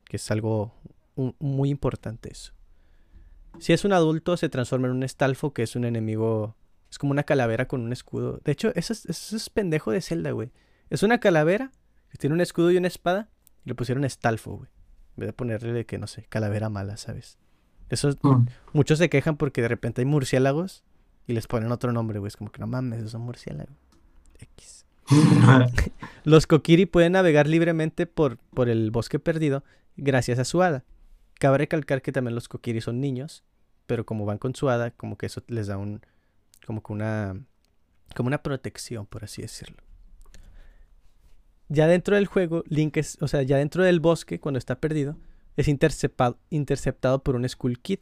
que es algo muy importante eso. Si es un adulto, se transforma en un Stalfo, que es un enemigo. Es como una calavera con un escudo. De hecho, eso es, pendejo de Zelda, güey. Es una calavera que tiene un escudo y una espada. Y le pusieron Stalfo, güey. En vez de ponerle de que, no sé, calavera mala, ¿sabes? Eso, mm. muchos se quejan porque de repente hay murciélagos y les ponen otro nombre, güey. Es como que no mames, esos son murciélagos. X. Los Kokiri pueden navegar libremente por, por el bosque perdido gracias a su hada. Cabe recalcar que también los Kokiri son niños, pero como van con su hada, como que eso les da un como que una como una protección, por así decirlo. Ya dentro del juego, Link es, o sea, ya dentro del bosque cuando está perdido, es interceptado, interceptado por un Skull Kid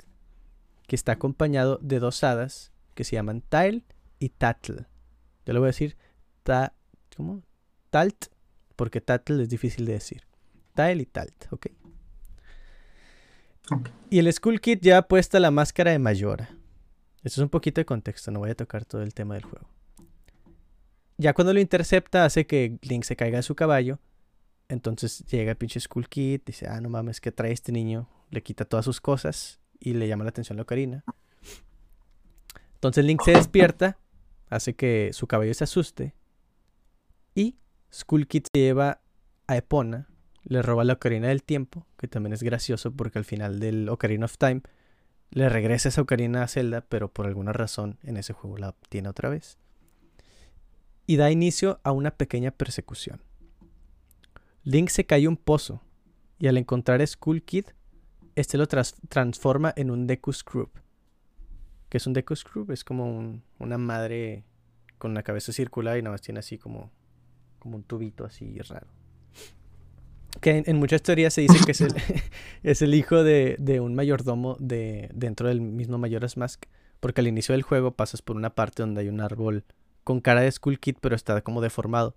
que está acompañado de dos hadas que se llaman Tile y Tattle. Yo le voy a decir ta ¿Cómo? Talt, porque Tatl es difícil de decir. Tile y Talt, ¿ok? Y el Skull Kid ya ha puesto la máscara de Mayora. Esto es un poquito de contexto, no voy a tocar todo el tema del juego. Ya cuando lo intercepta hace que Link se caiga de su caballo. Entonces llega el pinche Skull Kid, dice, ah, no mames, ¿qué trae este niño? Le quita todas sus cosas y le llama la atención a Ocarina. Entonces Link se despierta, hace que su caballo se asuste y Skull Kid se lleva a Epona, le roba la Ocarina del Tiempo, que también es gracioso porque al final del Ocarina of Time le regresa esa Ocarina a Zelda, pero por alguna razón en ese juego la obtiene otra vez. Y da inicio a una pequeña persecución. Link se cae un pozo y al encontrar a Skull Kid, este lo transforma en un Deku Scrub. ¿Qué es un Deku Scrub? Es como una madre con la cabeza circular y nada más tiene así como como un tubito así raro. Que en, muchas teorías se dice que es el, es el hijo de, un mayordomo de, dentro del mismo Majora's Mask. Porque al inicio del juego pasas por una parte donde hay un árbol con cara de Skull Kid, pero está como deformado.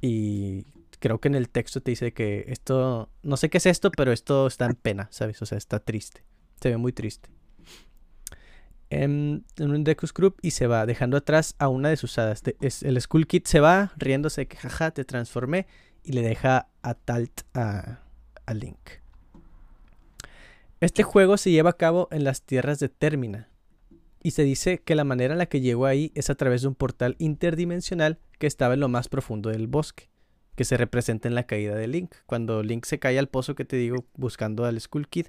Y creo que en el texto te dice que esto, no sé qué es esto, pero esto está en pena, ¿sabes? O sea, está triste. Se ve muy triste en, un Deku Group y se va, dejando atrás a una de sus hadas. el Skull Kid se va, riéndose que jaja, te transformé, y le deja a Talt a, Link. Este juego se lleva a cabo en las tierras de Termina. Y se dice que la manera en la que llegó ahí es a través de un portal interdimensional que estaba en lo más profundo del bosque, que se representa en la caída de Link. Cuando Link se cae al pozo que te digo buscando al Skull Kid,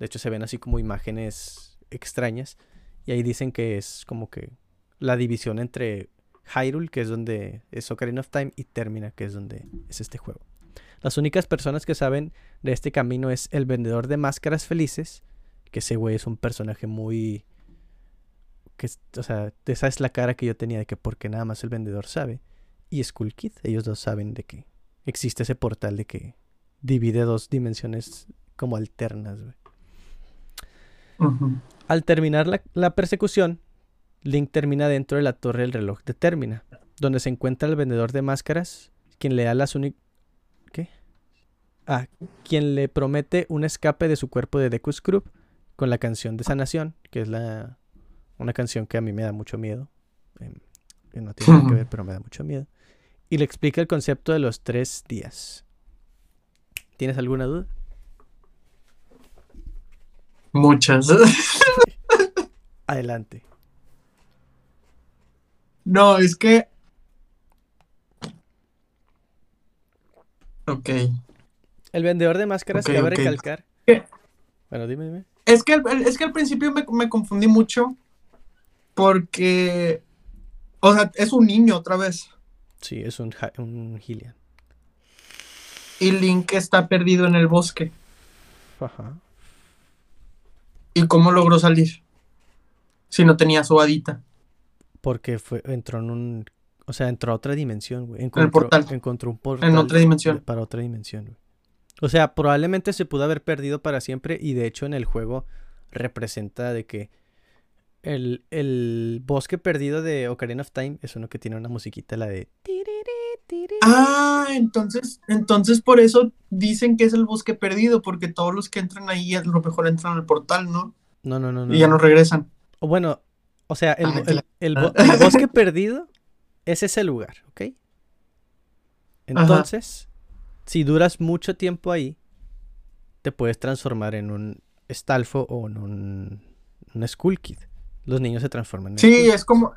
de hecho se ven así como imágenes extrañas. Y ahí dicen que es como que la división entre Hyrule, que es donde es Ocarina of Time, y Termina, que es donde es este juego. Las únicas personas que saben de este camino es el vendedor de máscaras felices, que ese güey es un personaje muy... Que, o sea, esa es la cara que yo tenía de que porque nada más el vendedor sabe. Y Skull Kid, ellos dos saben de que existe ese portal de que divide dos dimensiones como alternas. Güey. Al terminar la, la persecución, Link termina dentro de la torre del reloj de Termina, donde se encuentra el vendedor de máscaras, quien le da las únicas... ¿Qué? Ah, quien le promete un escape de su cuerpo de Deku Scrub con la canción de sanación, que es la una canción que a mí me da mucho miedo. Eh, que no tiene nada que ver, pero me da mucho miedo. Y le explica el concepto de los tres días. ¿Tienes alguna duda? Muchas. Adelante. No, es que. Ok. El vendedor de máscaras Ok, cabe ok. recalcar. ¿Qué? Bueno, dime, dime. Es que, es que al principio me, me confundí mucho porque, o sea, es un niño otra vez Sí, es un, un y Link está perdido en el bosque. Ajá. ¿Y cómo logró salir? Si no tenía su hadita. Porque fue, entró en un. O sea, entró a otra dimensión, güey. Encontró, portal. encontró un portal. otra dimensión. Para otra dimensión, güey. O sea, probablemente se pudo haber perdido para siempre. Y de hecho, en el juego representa de que. El, el bosque perdido de Ocarina of Time es uno que tiene una musiquita, la de. Ah, entonces, entonces por eso dicen que es el bosque perdido, porque todos los que entran ahí a lo mejor entran al portal, ¿no? No, no, no, no. Y ya no regresan. O bueno, o sea, el, Ah, claro. el- el bo- el bosque perdido es ese lugar, ¿ok? Entonces, si duras mucho tiempo ahí, te puedes transformar en un Stalfo o en un, un Skull Kid. Los niños se transforman en Sí, Skull es como,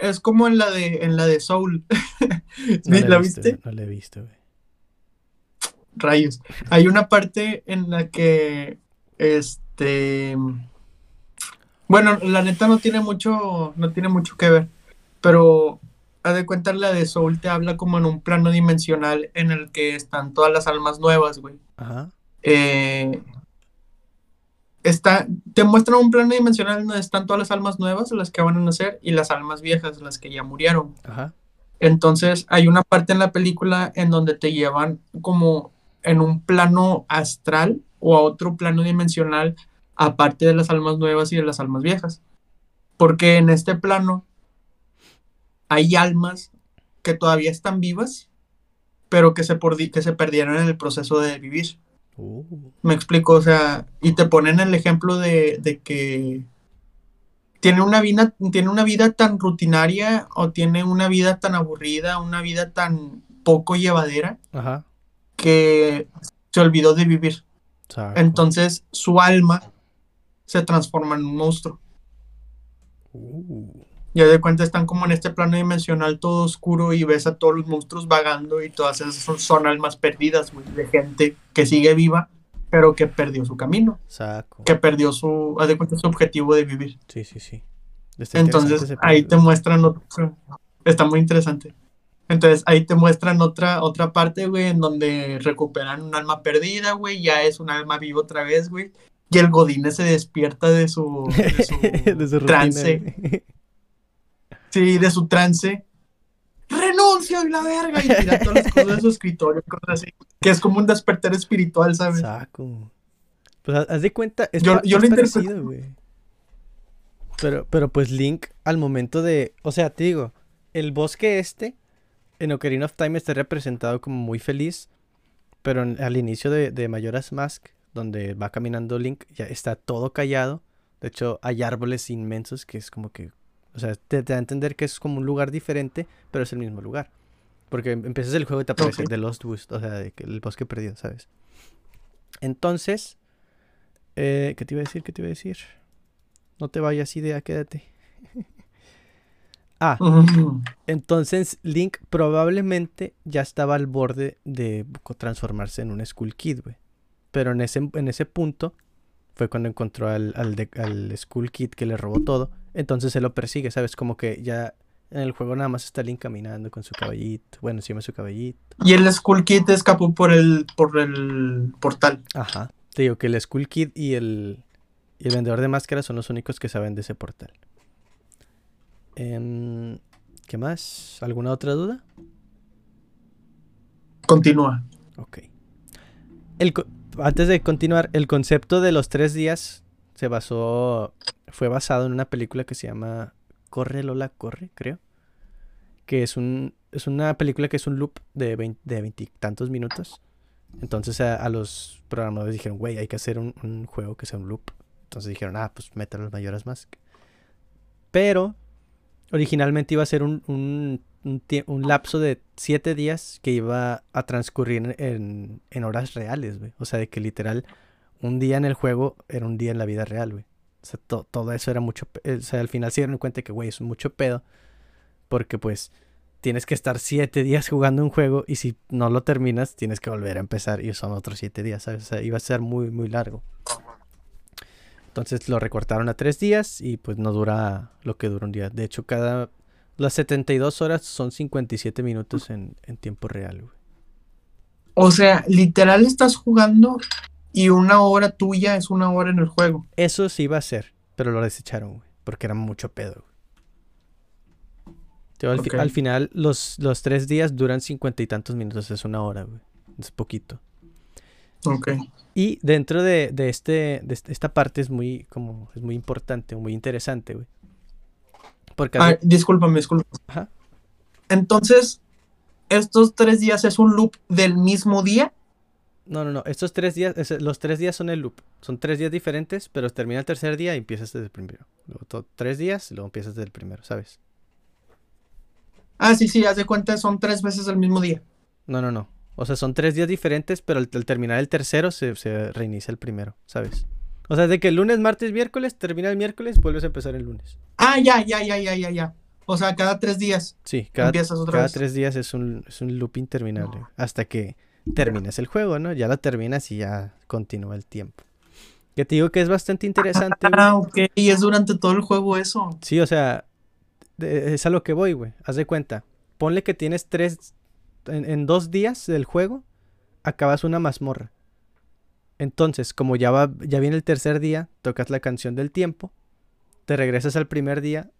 es como en la de, en la de Soul. No ¿La visto, viste? No la he visto, güey. Rayos. Hay una parte en la que, este, bueno, la neta no tiene mucho, no tiene mucho que ver, pero haz de cuenta la de Soul te habla como en un plano dimensional en el que están todas las almas nuevas, güey. Ajá. Eh, está, te muestran un plano dimensional donde están todas las almas nuevas, las que van a nacer, y las almas viejas, las que ya murieron. Ajá. Entonces, hay una parte en la película en donde te llevan como en un plano astral o a otro plano dimensional, aparte de las almas nuevas y de las almas viejas. Porque en este plano hay almas que todavía están vivas, pero que se, que se perdieron en el proceso de vivir. Uh, Me explico, o sea, y te ponen el ejemplo de, de que tiene una vida, tiene una vida tan rutinaria o tiene una vida tan aburrida, una vida tan poco llevadera ajá. que se olvidó de vivir. Entonces su alma se transforma en un monstruo. Uh, Ya de cuenta están como en este plano dimensional todo oscuro y ves a todos los monstruos vagando y todas esas son, son almas perdidas, güey, de gente que sigue viva, pero que perdió su camino. saco. que perdió su, haz de cuenta, su objetivo de vivir. Sí, sí, sí. Está Entonces ahí te muestran otro, está muy interesante. Entonces ahí te muestran otra, otra parte, güey, en donde recuperan un alma perdida, güey, ya es un alma viva otra vez, güey. Y el Godine se despierta de su, de su De su rutina, trance. Sí, de su trance. Renuncio y la verga. Y tira todas las cosas de su escritorio, cosas así. Que es como un despertar espiritual, ¿sabes? Saco. Pues haz- de cuenta, es, Yo- yo es lo interpreto- güey. Pero, pero pues Link al momento de, o sea, te digo, el bosque este en Ocarina of Time está representado como muy feliz, pero en- al inicio de, de Majora's Mask, donde va caminando Link, ya está todo callado. De hecho, hay árboles inmensos que es como que, o sea, te, te da a entender que es como un lugar diferente, pero es el mismo lugar. Porque em- empiezas el juego y te aparece Ok. The Lost Woods, o sea, de que el bosque perdido, ¿sabes? Entonces, Eh, ¿Qué te iba a decir? ¿Qué te iba a decir? No te vayas, idea, quédate. ah, entonces Link probablemente ya estaba al borde de transformarse en un Skull Kid, güey. Pero en ese, en ese punto fue cuando encontró al, al, al Skull Kid que le robó todo. Entonces se lo persigue, ¿sabes? Como que ya en el juego nada más está Link caminando con su caballito. Bueno, encima su caballito. Y el Skull Kid escapó por el, por el portal. Ajá. Te digo que el Skull Kid y el, y el vendedor de máscaras son los únicos que saben de ese portal. Em, ¿Qué más? ¿Alguna otra duda? Continúa. Ok. El, antes de continuar, el concepto de los tres días se basó, fue basado en una película que se llama Corre Lola Corre, creo. Que es, un, es una película que es un loop de veintitantos minutos. Entonces a, los programadores dijeron, güey, hay que hacer un, juego que sea un loop. Entonces dijeron, ah, pues métalo los mayores más. Pero originalmente iba a ser un, un, un, lapso de siete días que iba a transcurrir en, en horas reales, güey. O sea, de que literal un día en el juego era un día en la vida real, güey. O sea, todo eso era mucho... O sea, al final se dieron cuenta que, güey, es mucho pedo. Porque pues tienes que estar siete días jugando un juego y si no lo terminas tienes que volver a empezar y son otros siete días, ¿sabes? O sea, iba a ser muy, muy largo. Entonces lo recortaron a tres días y pues no dura lo que dura un día. De hecho, cada... Las 72 horas son 57 minutos en, en tiempo real, güey. O sea, literal estás jugando y una hora tuya es una hora en el juego. Eso sí iba a ser, pero lo desecharon, güey, porque era mucho pedo. Al, al, final, los, los tres días duran cincuenta y tantos minutos, es una hora, güey. Es poquito. Ok. Y dentro de, de, este, de esta parte es muy, como, es muy importante, muy interesante, güey. Porque... Ah, discúlpame, discúlpame. Ajá. Entonces, ¿estos tres días es un loop del mismo día? No, no, no. Estos tres días, los tres días son el loop. Son tres días diferentes, pero termina el tercer día y empiezas desde el primero. Luego tres días y luego empiezas desde el primero, ¿sabes? Ah, sí, sí, haz de cuenta, son tres veces el mismo día. No, no, no. O sea, son tres días diferentes, pero al, terminar el tercero se, reinicia el primero, ¿sabes? O sea, de que el lunes, martes, miércoles, termina el miércoles, vuelves a empezar el lunes. Ah, ya, ya, ya, ya, ya, ya. O sea, cada tres días. Sí, cada, cada tres días es un, es un loop interminable. Hasta que terminas el juego, ¿no? Ya lo terminas y ya continúa el tiempo. Que te digo que es bastante interesante. Ah, ok. Y es durante todo el juego eso. Sí, o sea, es a lo que voy, güey. Haz de cuenta. Ponle que tienes tres. En, dos días del juego, acabas una mazmorra. Entonces, como ya, va, ya viene el tercer día, tocas la canción del tiempo, te regresas al primer día,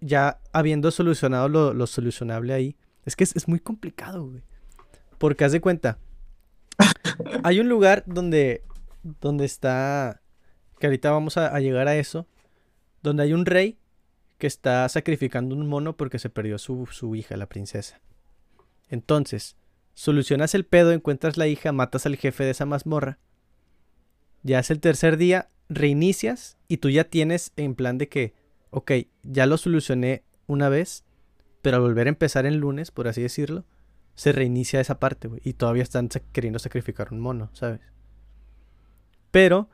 ya habiendo solucionado lo, solucionable ahí. Es que es muy complicado, güey. Porque haz de cuenta. Hay un lugar donde. Donde está. Que ahorita vamos a, llegar a eso. Donde hay un rey que está sacrificando un mono porque se perdió su, su hija, la princesa. Entonces, solucionas el pedo, encuentras la hija, matas al jefe de esa mazmorra. Ya es el tercer día, reinicias y tú ya tienes en plan de que, ok, ya lo solucioné una vez, pero al volver a empezar en lunes, por así decirlo, se reinicia esa parte, güey. Y todavía están queriendo sacrificar un mono, ¿sabes? Pero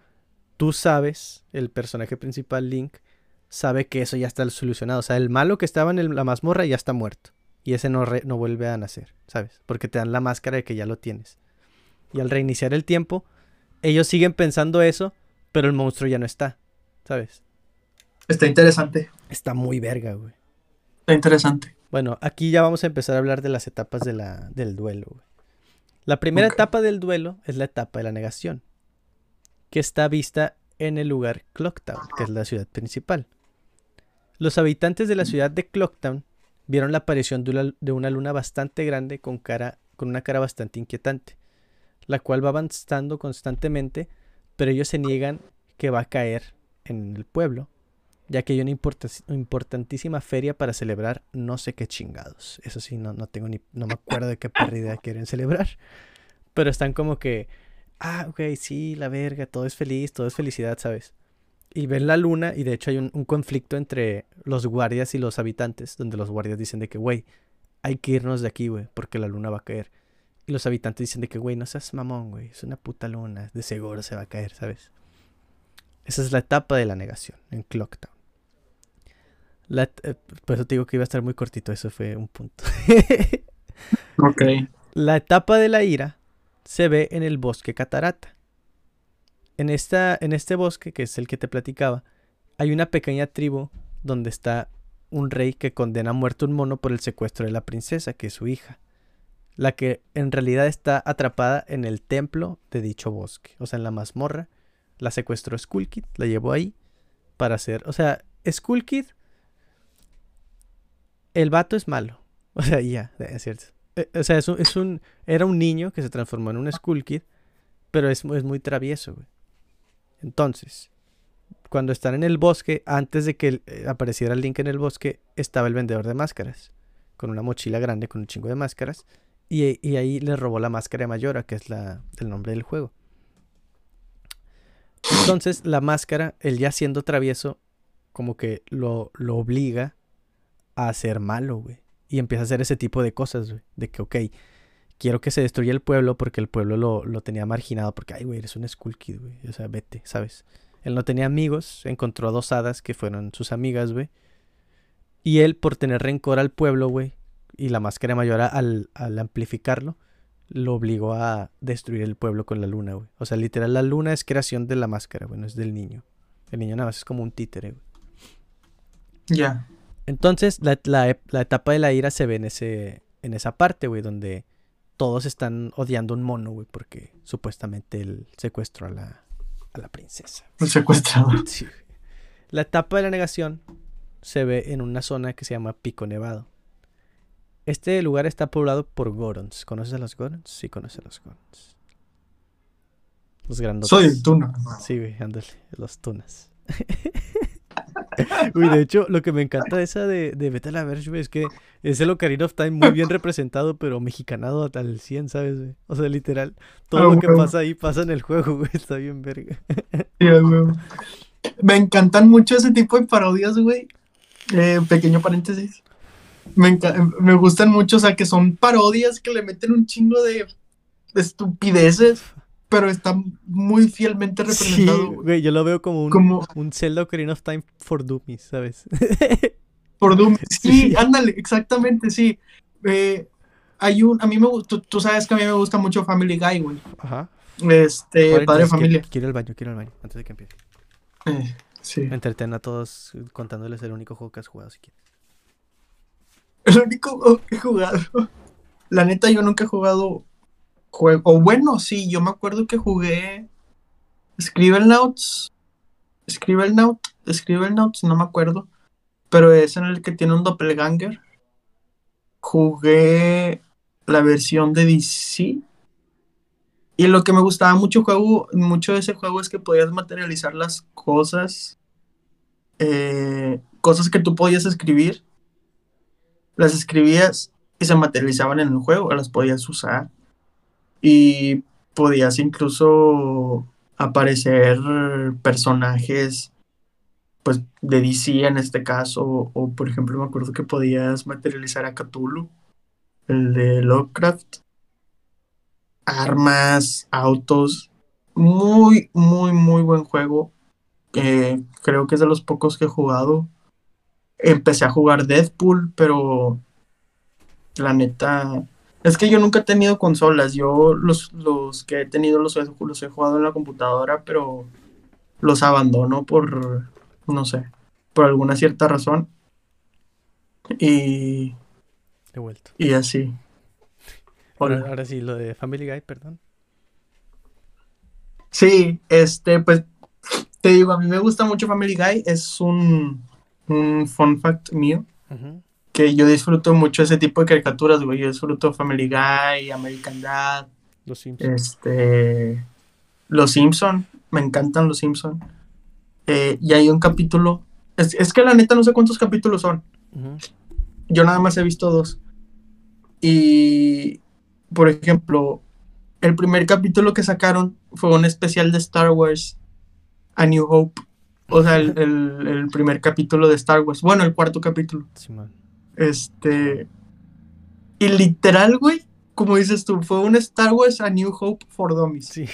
tú sabes, el personaje principal, Link, sabe que eso ya está solucionado. O sea, el malo que estaba en la mazmorra ya está muerto. Y ese no, no vuelve a nacer, ¿sabes? Porque te dan la máscara de que ya lo tienes. Y al reiniciar el tiempo, ellos siguen pensando eso, pero el monstruo ya no está, ¿sabes? Está interesante. Está muy verga, güey. Está interesante. Bueno, aquí ya vamos a empezar a hablar de las etapas de la, del duelo. La primera etapa del duelo es la etapa de la negación, que está vista en el lugar Clocktown, que es la ciudad principal. Los habitantes de la ciudad de Clocktown vieron la aparición de una, luna bastante grande con, cara, con una cara bastante inquietante, la cual va avanzando constantemente, pero ellos se niegan que va a caer en el pueblo ya que hay una importantísima feria para celebrar no sé qué chingados. Eso sí, no, no tengo ni, no me acuerdo de qué perrida quieren celebrar. Pero están como que, ah, ok, sí, la verga, todo es feliz, todo es felicidad, ¿sabes? Y ven la luna y de hecho hay un, conflicto entre los guardias y los habitantes, donde los guardias dicen de que, güey, hay que irnos de aquí, güey, porque la luna va a caer. Y los habitantes dicen de que, güey, no seas mamón, güey, es una puta luna, de seguro se va a caer, ¿sabes? Esa es la etapa de la negación en Clocktown. La, eh, por eso te digo que iba a estar muy cortito, eso fue un punto. ok. La etapa de la ira se ve en el bosque Catarata. En, esta, en este bosque, que es el que te platicaba, hay una pequeña tribu donde está un rey que condena a muerto un mono por el secuestro de la princesa, que es su hija. La que en realidad está atrapada en el templo de dicho bosque, o sea, en la mazmorra. La secuestró Skull Kid, la llevó ahí para hacer. O sea, Skull Kid. El vato es malo. O sea, ya, es cierto. Eh, o sea, es un, es un, era un niño que se transformó en un Skull Kid, pero es, es muy travieso, güey. Entonces, cuando están en el bosque, antes de que eh, apareciera link en el bosque, estaba el vendedor de máscaras, con una mochila grande con un chingo de máscaras, y, ahí le robó la máscara de Mayora, que es la, el nombre del juego. Entonces, la máscara, él ya siendo travieso, como que lo, lo obliga a ser malo, güey. Y empieza a hacer ese tipo de cosas, güey. De que, ok, quiero que se destruya el pueblo porque el pueblo lo, lo tenía marginado. Porque, ay, güey, eres un Skull Kid, güey. O sea, vete, ¿sabes? Él no tenía amigos, encontró a dos hadas que fueron sus amigas, güey. Y él, por tener rencor al pueblo, güey, y la máscara mayor al, al amplificarlo, lo obligó a destruir el pueblo con la luna, güey. O sea, literal, la luna es creación de la máscara, güey, no es del niño. El niño nada más es como un títere, güey. Ya. Entonces, la, la, etapa de la ira se ve en, ese, en esa parte, güey, donde todos están odiando un mono, güey, porque supuestamente él secuestró a la, a la princesa. El secuestrado. La etapa de la negación se ve en una zona que se llama Pico Nevado. Este lugar está poblado por Gorons. ¿Conoces a los Gorons? Sí, conoces a los Gorons. Los grandotes. Soy el tuna. Sí, güey, ándale, los tunas. Uy, de hecho, lo que me encanta de esa de, de Vete a la Verge, es que es el Ocarina of Time muy bien representado, pero mexicanado al 100, ¿sabes, güey? O sea, literal, todo ah, lo que pasa ahí pasa en el juego, güey. Está bien verga. Me encantan mucho ese tipo de parodias, güey. Eh, pequeño paréntesis. Me, me gustan mucho, o sea, que son parodias que le meten un chingo de estupideces pero está muy fielmente representado. Sí, güey, yo lo veo como un, como... un Zelda Ocarina of Time for Dummies, ¿sabes? For Dummies, sí, ándale, exactamente, sí. Eh, hay un, a mí me gusta, tú, sabes que a mí me gusta mucho Family Guy, güey. Ajá. Este, Padre de Familia. Quiero el baño, quiero el baño, antes de que empiece. Eh, sí. Entreten a todos contándoles el único juego que has jugado, si quieres. El único juego que he jugado. La neta, yo nunca he jugado juego. O bueno, sí, yo me acuerdo que jugué Scribblenauts. Scribblenauts, Scribblenauts, no me acuerdo. Pero es en el que tiene un doppelganger. Jugué la versión de DC. Y lo que me gustaba mucho, juego, mucho de ese juego es que podías materializar las cosas. Eh, cosas que tú podías escribir. Las escribías y se materializaban en el juego. Las podías usar y podías incluso aparecer personajes pues de DC en este caso o, por ejemplo me acuerdo que podías materializar a Cthulhu el de Lovecraft. Armas autos muy muy muy buen juego creo que es de los pocos que he jugado. Empecé a jugar Deadpool pero la neta es que yo nunca he tenido consolas. Yo los, los que he tenido los, los he jugado en la computadora, pero los abandono por, no sé, por alguna cierta razón. Y... He vuelto. Y así. Ahora, sí, lo de Family Guy, perdón. Sí, este, pues, te digo, a mí me gusta mucho Family Guy. Es un, un fun fact mío que yo disfruto mucho ese tipo de caricaturas, güey. Yo disfruto Family Guy, American Dad. Los Simpsons. Este. Los Simpson. Me encantan los Simpson. Eh, y hay un capítulo. Es, que la neta no sé cuántos capítulos son. Yo nada más he visto dos. Y. Por ejemplo, el primer capítulo que sacaron fue un especial de Star Wars. A New Hope. O sea, el, primer capítulo de Star Wars. Bueno, el cuarto capítulo. Sí, man. Este. Y literal, güey, como dices tú, fue un Star Wars A New Hope for Dummies. Sí.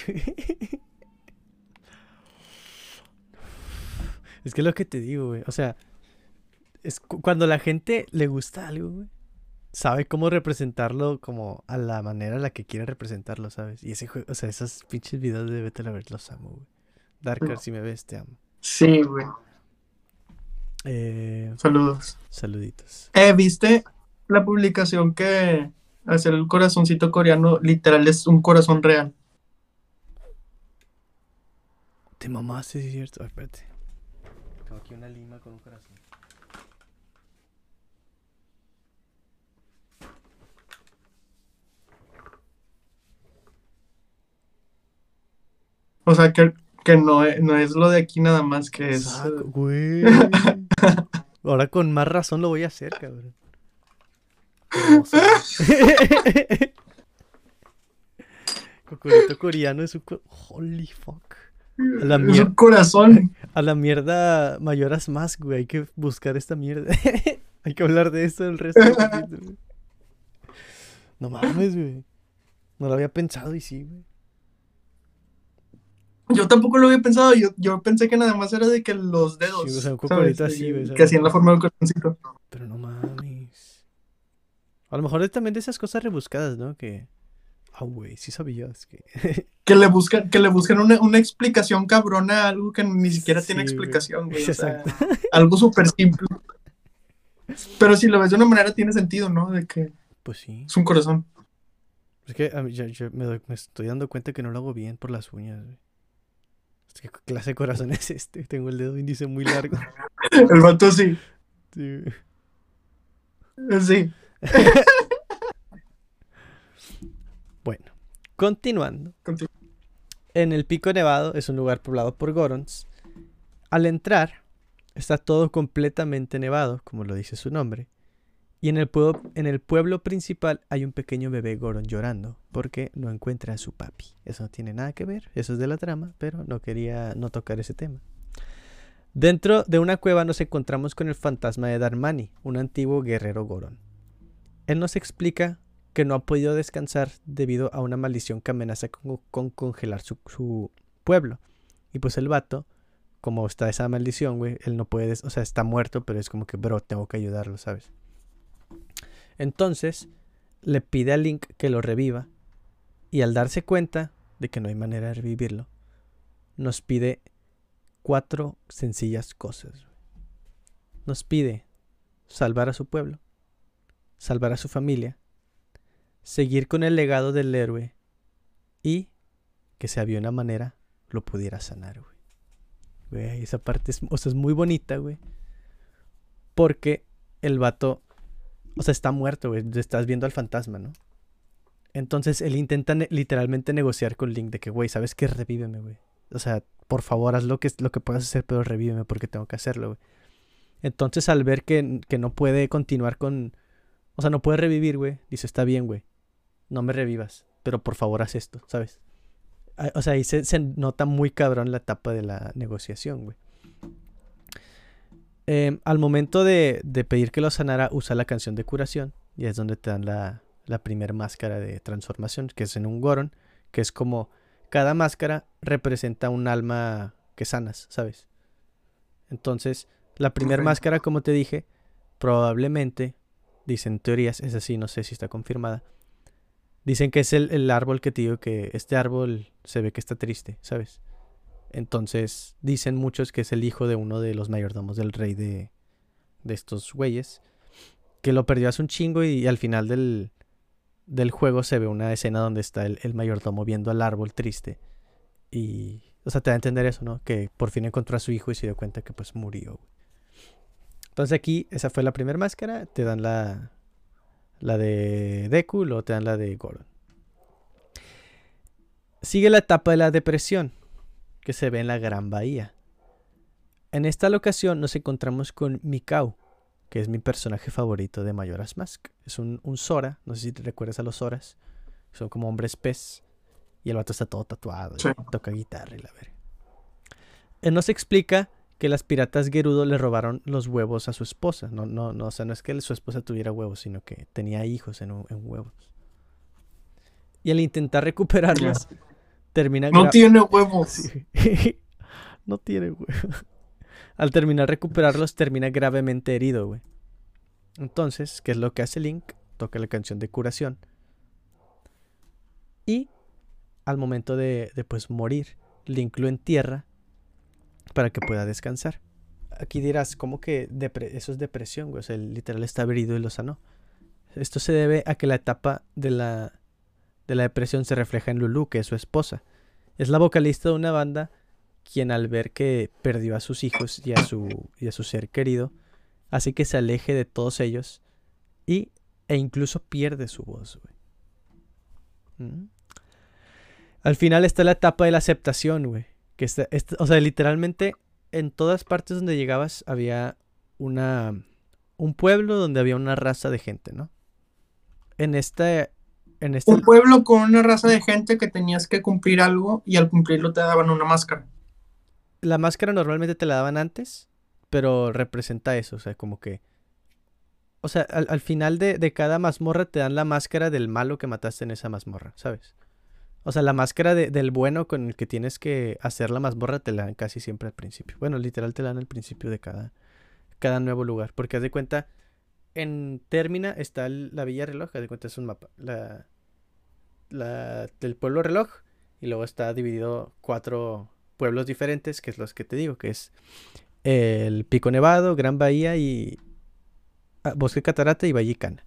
Es que es lo que te digo, güey. O sea, es cu- cuando la gente le gusta algo, güey, sabe cómo representarlo como a la manera en la que quiere representarlo, ¿sabes? Y ese juego, o sea, esos pinches videos de Better ver los amo, güey. Darker, si me ves, te amo. Sí, güey. Eh, Saludos. saluditos. Eh, ¿viste la publicación que hacer el corazoncito coreano literal es un corazón real? Te mamaste, es cierto. Ay, espérate. Tengo aquí una lima con un corazón. O sea, que, que no, es, no es lo de aquí nada más, que es... Eh, güey. Ahora con más razón lo voy a hacer, cabrón. Cocorito coreano es un... Holy fuck. A la es un corazón. A la mierda mayoras más, güey. Hay que buscar esta mierda. Hay que hablar de esto el resto del. No mames, güey. No lo había pensado y sí, güey. Yo tampoco lo había pensado, yo, yo pensé que nada más era de que los dedos, Sí, o sea, un ¿sabes? así, que- güey, Que ¿sabes? hacían la forma del corazoncito. Pero no mames. A lo mejor es también de esas cosas rebuscadas, ¿no? Que. Ah, güey, sí sabías que. Que le buscan, que le buscan una, una explicación cabrona a algo que ni siquiera tiene Sí, explicación, güey. o sea, algo súper simple. Pero si lo ves de una manera tiene sentido, ¿no? De que Pues sí. es un corazón. Es que a mí ya- yo me, doy- me estoy dando cuenta que no lo hago bien por las uñas, güey. ¿Qué clase de corazón es este? Tengo el dedo índice muy largo. El vato sí, Sí. sí. Bueno, continuando. En el Pico Nevado es un lugar poblado por Gorons. Al entrar, está todo completamente nevado, como lo dice su nombre. Y en el, pueblo, en el pueblo principal hay un pequeño bebé Goron llorando porque no encuentra a su papi. Eso no tiene nada que ver, eso es de la trama, pero no quería no tocar ese tema. Dentro de una cueva nos encontramos con el fantasma de Darmani, un antiguo guerrero Goron. Él nos explica que no ha podido descansar debido a una maldición que amenaza con, con congelar su, su pueblo. Y pues el vato, como está esa maldición, güey, él no puede, o sea, está muerto, pero es como que, bro, tengo que ayudarlo, ¿sabes? Entonces, le pide a Link que lo reviva. Y al darse cuenta de que no hay manera de revivirlo, nos pide cuatro sencillas cosas. Nos pide salvar a su pueblo, salvar a su familia, seguir con el legado del héroe y que si había una manera lo pudiera sanar, güey. Güey, esa parte es, o sea, es muy bonita, güey. Porque el vato, o sea, está muerto, güey. Estás viendo al fantasma, ¿no? Entonces él intenta literalmente negociar con Link de que, güey, ¿sabes qué? Revíveme, güey. O sea, por favor, haz lo que, lo que puedas hacer, pero revíveme porque tengo que hacerlo, güey. Entonces al ver que, que no puede continuar con... O sea, no puede revivir, güey. Dice, está bien, güey. No me revivas, pero por favor haz esto, ¿sabes? Ah, O sea, ahí se, se nota muy cabrón la etapa de la negociación, güey. Em, al momento de, de pedir que lo sanara, usa la canción de curación. Y es donde te dan la, la primera máscara de transformación, que es en un Goron, que es como cada máscara representa un alma que sanas, ¿sabes? Entonces, la primera Ok. máscara, como te dije, probablemente, dicen teorías, es así, no sé si está confirmada. Dicen que es el, el árbol que te digo que este árbol se ve que está triste, ¿sabes? Entonces, dicen muchos que es el hijo de uno de los mayordomos del rey de, de estos güeyes, que lo perdió hace un chingo y, al final del, del juego se ve una escena donde está el, el mayordomo viendo al árbol triste. Y, o sea, te da a entender eso, ¿no? Que por fin encontró a su hijo y se dio cuenta que pues murió. Entonces aquí, esa fue la primera máscara, te dan la, la de Deku, luego te dan la de Goron. Sigue la etapa de la depresión, que se ve en la Gran Bahía. En esta locación nos encontramos con Mikau, que es mi personaje favorito de Majora's Mask. Es un, un Sora, no sé si te recuerdas a los Soras. Son como hombres pez. Y el vato está todo tatuado, y toca guitarra y la verga. Él nos explica que las piratas Gerudo le robaron los huevos a su esposa. No, no, no, o sea, no es que su esposa tuviera huevos, sino que tenía hijos en huevos. Y al intentar recuperarlos, termina No tiene huevos. Sí. no tiene huevo. Al terminar recuperarlos, termina gravemente herido, güey. Entonces, ¿qué es lo que hace Link? Toca la canción de curación. Y al momento de, de pues morir, Link lo entierra para que pueda descansar. Aquí dirás, ¿cómo que eso es depresión, güey? O sea, literal está herido y lo sanó. Esto se debe a que la etapa de la, de la depresión se refleja en Lulu, que es su esposa. Es la vocalista de una banda quien al ver que perdió a sus hijos y a su, y a su ser querido, hace que se aleje de todos ellos y, e incluso pierde su voz. ¿Mm? Al final está la etapa de la aceptación, güey. Que está, o sea, literalmente en todas partes donde llegabas había una un pueblo donde había una raza de gente, ¿no? En este en este un pueblo con una raza de gente que tenías que cumplir algo y al cumplirlo te daban una máscara. La máscara normalmente te la daban antes, pero representa eso, o sea, como que o sea, al, final de, de cada mazmorra te dan la máscara del malo que mataste en esa mazmorra, ¿sabes? O sea, la máscara del bueno con el que tienes que hacer la mazmorra te la dan casi siempre al principio. Bueno, literal te la dan al principio de cada, cada nuevo lugar. Porque haz de cuenta, en Termina está la Villa Reloj, haz de cuenta es un mapa. La, la, del pueblo reloj. Y luego está dividido cuatro pueblos diferentes, que es los que te digo, que es el Pico Nevado, Gran Bahía y ah, Bosque Catarata y Valle Icana.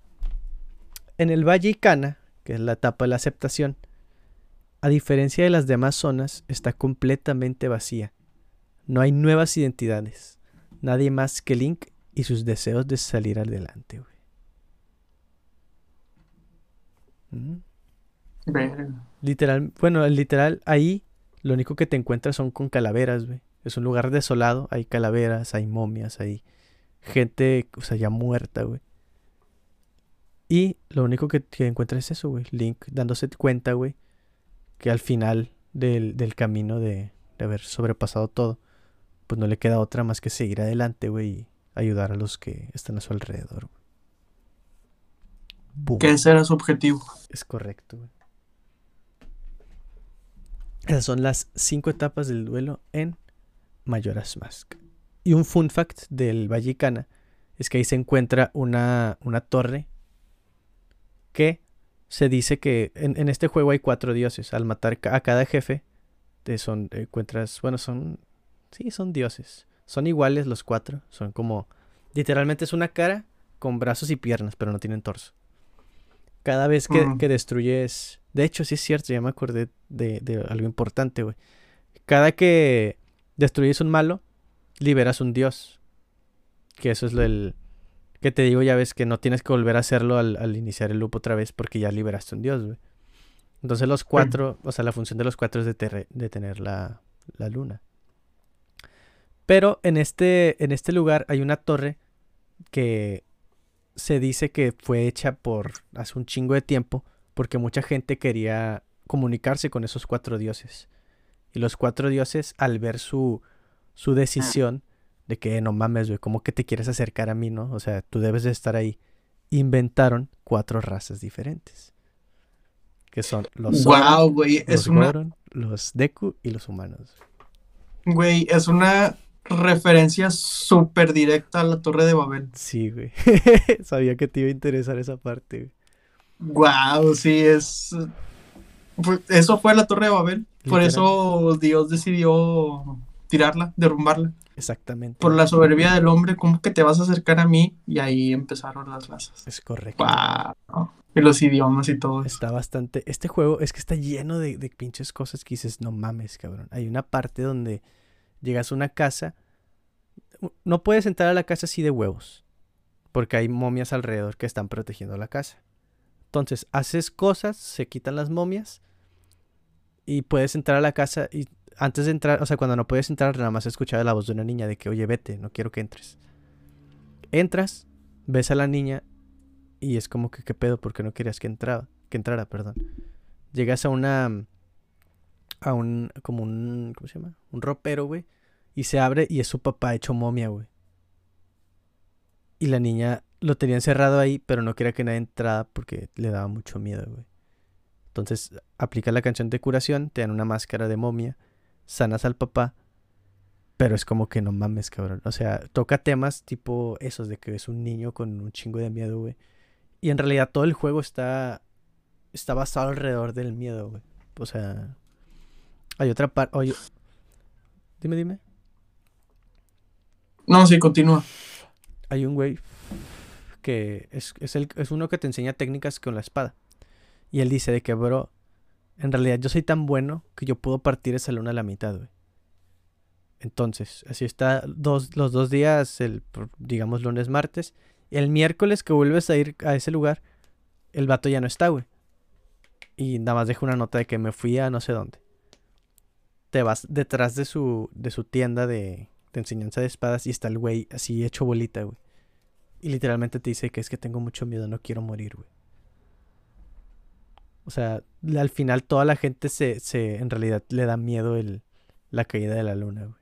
En el Valle Icana, que es la etapa de la aceptación, a diferencia de las demás zonas, está completamente vacía. No hay nuevas identidades. Nadie más que Link y sus deseos de salir adelante, güey. Literal, bueno, literal, ahí lo único que te encuentras son con calaveras, güey. Es un lugar desolado, hay calaveras, hay momias, hay gente, o sea, ya muerta, güey. Y lo único que, que encuentras es eso, güey. Link dándose cuenta, güey, que al final del, camino de, haber sobrepasado todo, pues no le queda otra más que seguir adelante, güey, ayudar a los que están a su alrededor. Que ese era su objetivo. Es correcto, güey. Esas son las cinco etapas del duelo en Mayoras Mask. Y un fun fact del Vallecana es que ahí se encuentra una, una torre que se dice que en, este juego hay cuatro dioses. Al matar a cada jefe, te son, encuentras, bueno, son, sí, son dioses. Son iguales los cuatro. Son como, literalmente es una cara con brazos y piernas, pero no tienen torso. Cada vez que, que destruyes, de hecho, sí es cierto, ya me acordé de, de algo importante, güey. Cada que destruyes un malo, liberas un dios. Que eso es lo del que te digo, ya ves que no tienes que volver a hacerlo al, iniciar el loop otra vez porque ya liberaste un dios, güey. Entonces los cuatro, o sea, la función de los cuatro es de, tener la, la, luna. Pero en este, en este lugar hay una torre que se dice que fue hecha por hace un chingo de tiempo porque mucha gente quería comunicarse con esos cuatro dioses. Y los cuatro dioses, al ver su, su decisión, de que no mames, güey, ¿cómo que te quieres acercar a mí, no? O sea, tú debes de estar ahí. Inventaron cuatro razas diferentes. Que son los wow, güey, los Goron, los Deku y los humanos. Güey, es una referencia súper directa a la Torre de Babel. Sí, güey. Sabía que te iba a interesar esa parte, güey. Wow, sí, es. Eso fue la Torre de Babel. Por eso Dios decidió tirarla, derrumbarla. Exactamente. Por la soberbia del hombre, ¿cómo que te vas a acercar a mí? Y ahí empezaron las razas. Es correcto. Y los idiomas y todo. Está bastante. Este juego es que está lleno de, de, pinches cosas que dices, no mames, cabrón. Hay una parte donde llegas a una casa. No puedes entrar a la casa así de huevos. Porque hay momias alrededor que están protegiendo la casa. Entonces, haces cosas, se quitan las momias. Y puedes entrar a la casa y antes de entrar, o sea, cuando no puedes entrar, nada más escuchaba la voz de una niña de que, oye, vete, no quiero que entres. Entras, ves a la niña y es como que, ¿qué pedo? Porque no querías que entrara, que entrara, perdón. Llegas a una, a un, como un, ¿cómo se llama? Un ropero, güey. Y se abre y es su papá hecho momia, güey. Y la niña lo tenía encerrado ahí, pero no quería que nadie entrara porque le daba mucho miedo, güey. Entonces aplica la canción de curación, te dan una máscara de momia sanas al papá Pero es como que no mames, cabrón. O sea, toca temas tipo esos de que es un niño con un chingo de miedo, güey. Y en realidad todo el juego está, está basado alrededor del miedo, güey. O sea, hay otra parte... Oye, dime, dime. No, sí, continúa. Hay un güey que es, es, el, es uno que te enseña técnicas con la espada. Y él dice de que, bro, en realidad yo soy tan bueno que yo puedo partir esa luna a la mitad, güey. Entonces, así está dos, los dos días, el, digamos lunes, martes. El miércoles que vuelves a ir a ese lugar, el vato ya no está, güey. Y nada más deja una nota de que me fui a no sé dónde. Te vas detrás de su, de su tienda de, de enseñanza de espadas y está el güey así hecho bolita, güey. Y literalmente te dice que es que tengo mucho miedo, no quiero morir, güey. O sea, al final toda la gente se, se en realidad le da miedo el, la caída de la luna, güey.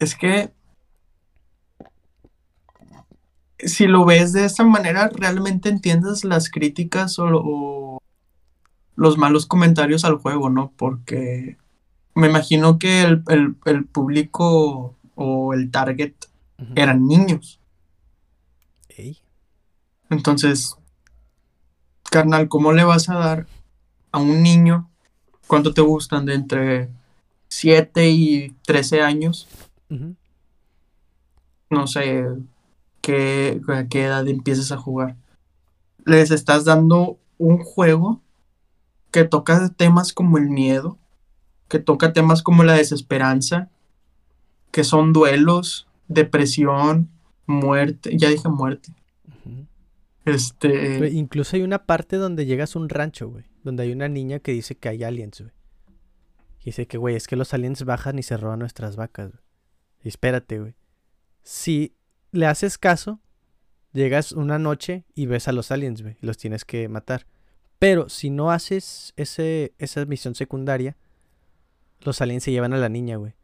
Es que si lo ves de esa manera, realmente entiendes las críticas o, o, los malos comentarios al juego, ¿no? Porque me imagino que el, el, el público o el target uh -huh. eran niños. Entonces, carnal, ¿cómo le vas a dar a un niño cuánto te gustan de entre 7 y 13 años? Uh -huh. No sé qué, a qué edad empiezas a jugar. Les estás dando un juego que toca temas como el miedo, que toca temas como la desesperanza, que son duelos, depresión, muerte, ya dije muerte. Uh -huh. Este. Incluso hay una parte donde llegas a un rancho, güey. Donde hay una niña que dice que hay aliens, güey. Y dice que, güey, es que los aliens bajan y se roban nuestras vacas, güey. Y espérate, güey. Si le haces caso, llegas una noche y ves a los aliens, güey. Y los tienes que matar. Pero si no haces ese, esa misión secundaria, los aliens se llevan a la niña, güey.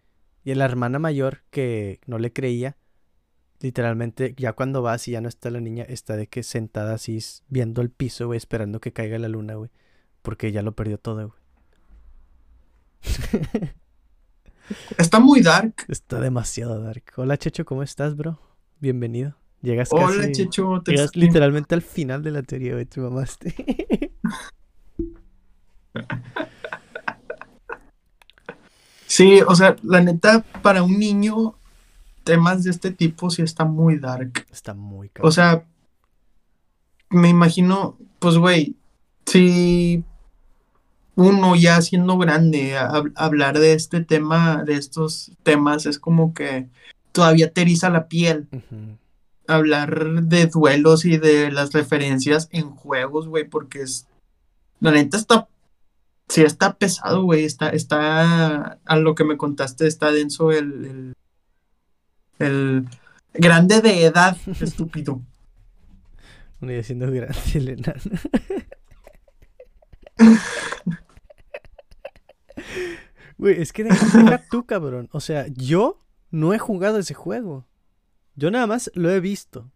Y la hermana mayor que no le creía, literalmente ya cuando vas y ya no está la niña, está de que sentada así viendo el piso, güey, esperando que caiga la luna, güey. Porque ya lo perdió todo, güey. Está muy dark. Está demasiado dark. Hola, Checho, ¿cómo estás, bro? Bienvenido. Llegas Hola, casi, Checho. Te llegas literalmente al final de la teoría, güey. Te mamaste. sí, o sea, la neta, para un niño, temas de este tipo sí está muy dark. Está muy caro. O sea, me imagino, pues, güey, si uno ya siendo grande, a, hablar de este tema, de estos temas, es como que todavía te eriza la piel. Uh -huh. Hablar de duelos y de las referencias en juegos, güey, porque es. La neta está. Sí, está pesado, güey. Está, está. A lo que me contaste, está denso el. El, el grande de edad, estúpido. Ya siendo grande, el enano. Güey, es que deja tú, cabrón. O sea, yo no he jugado ese juego. Yo nada más lo he visto.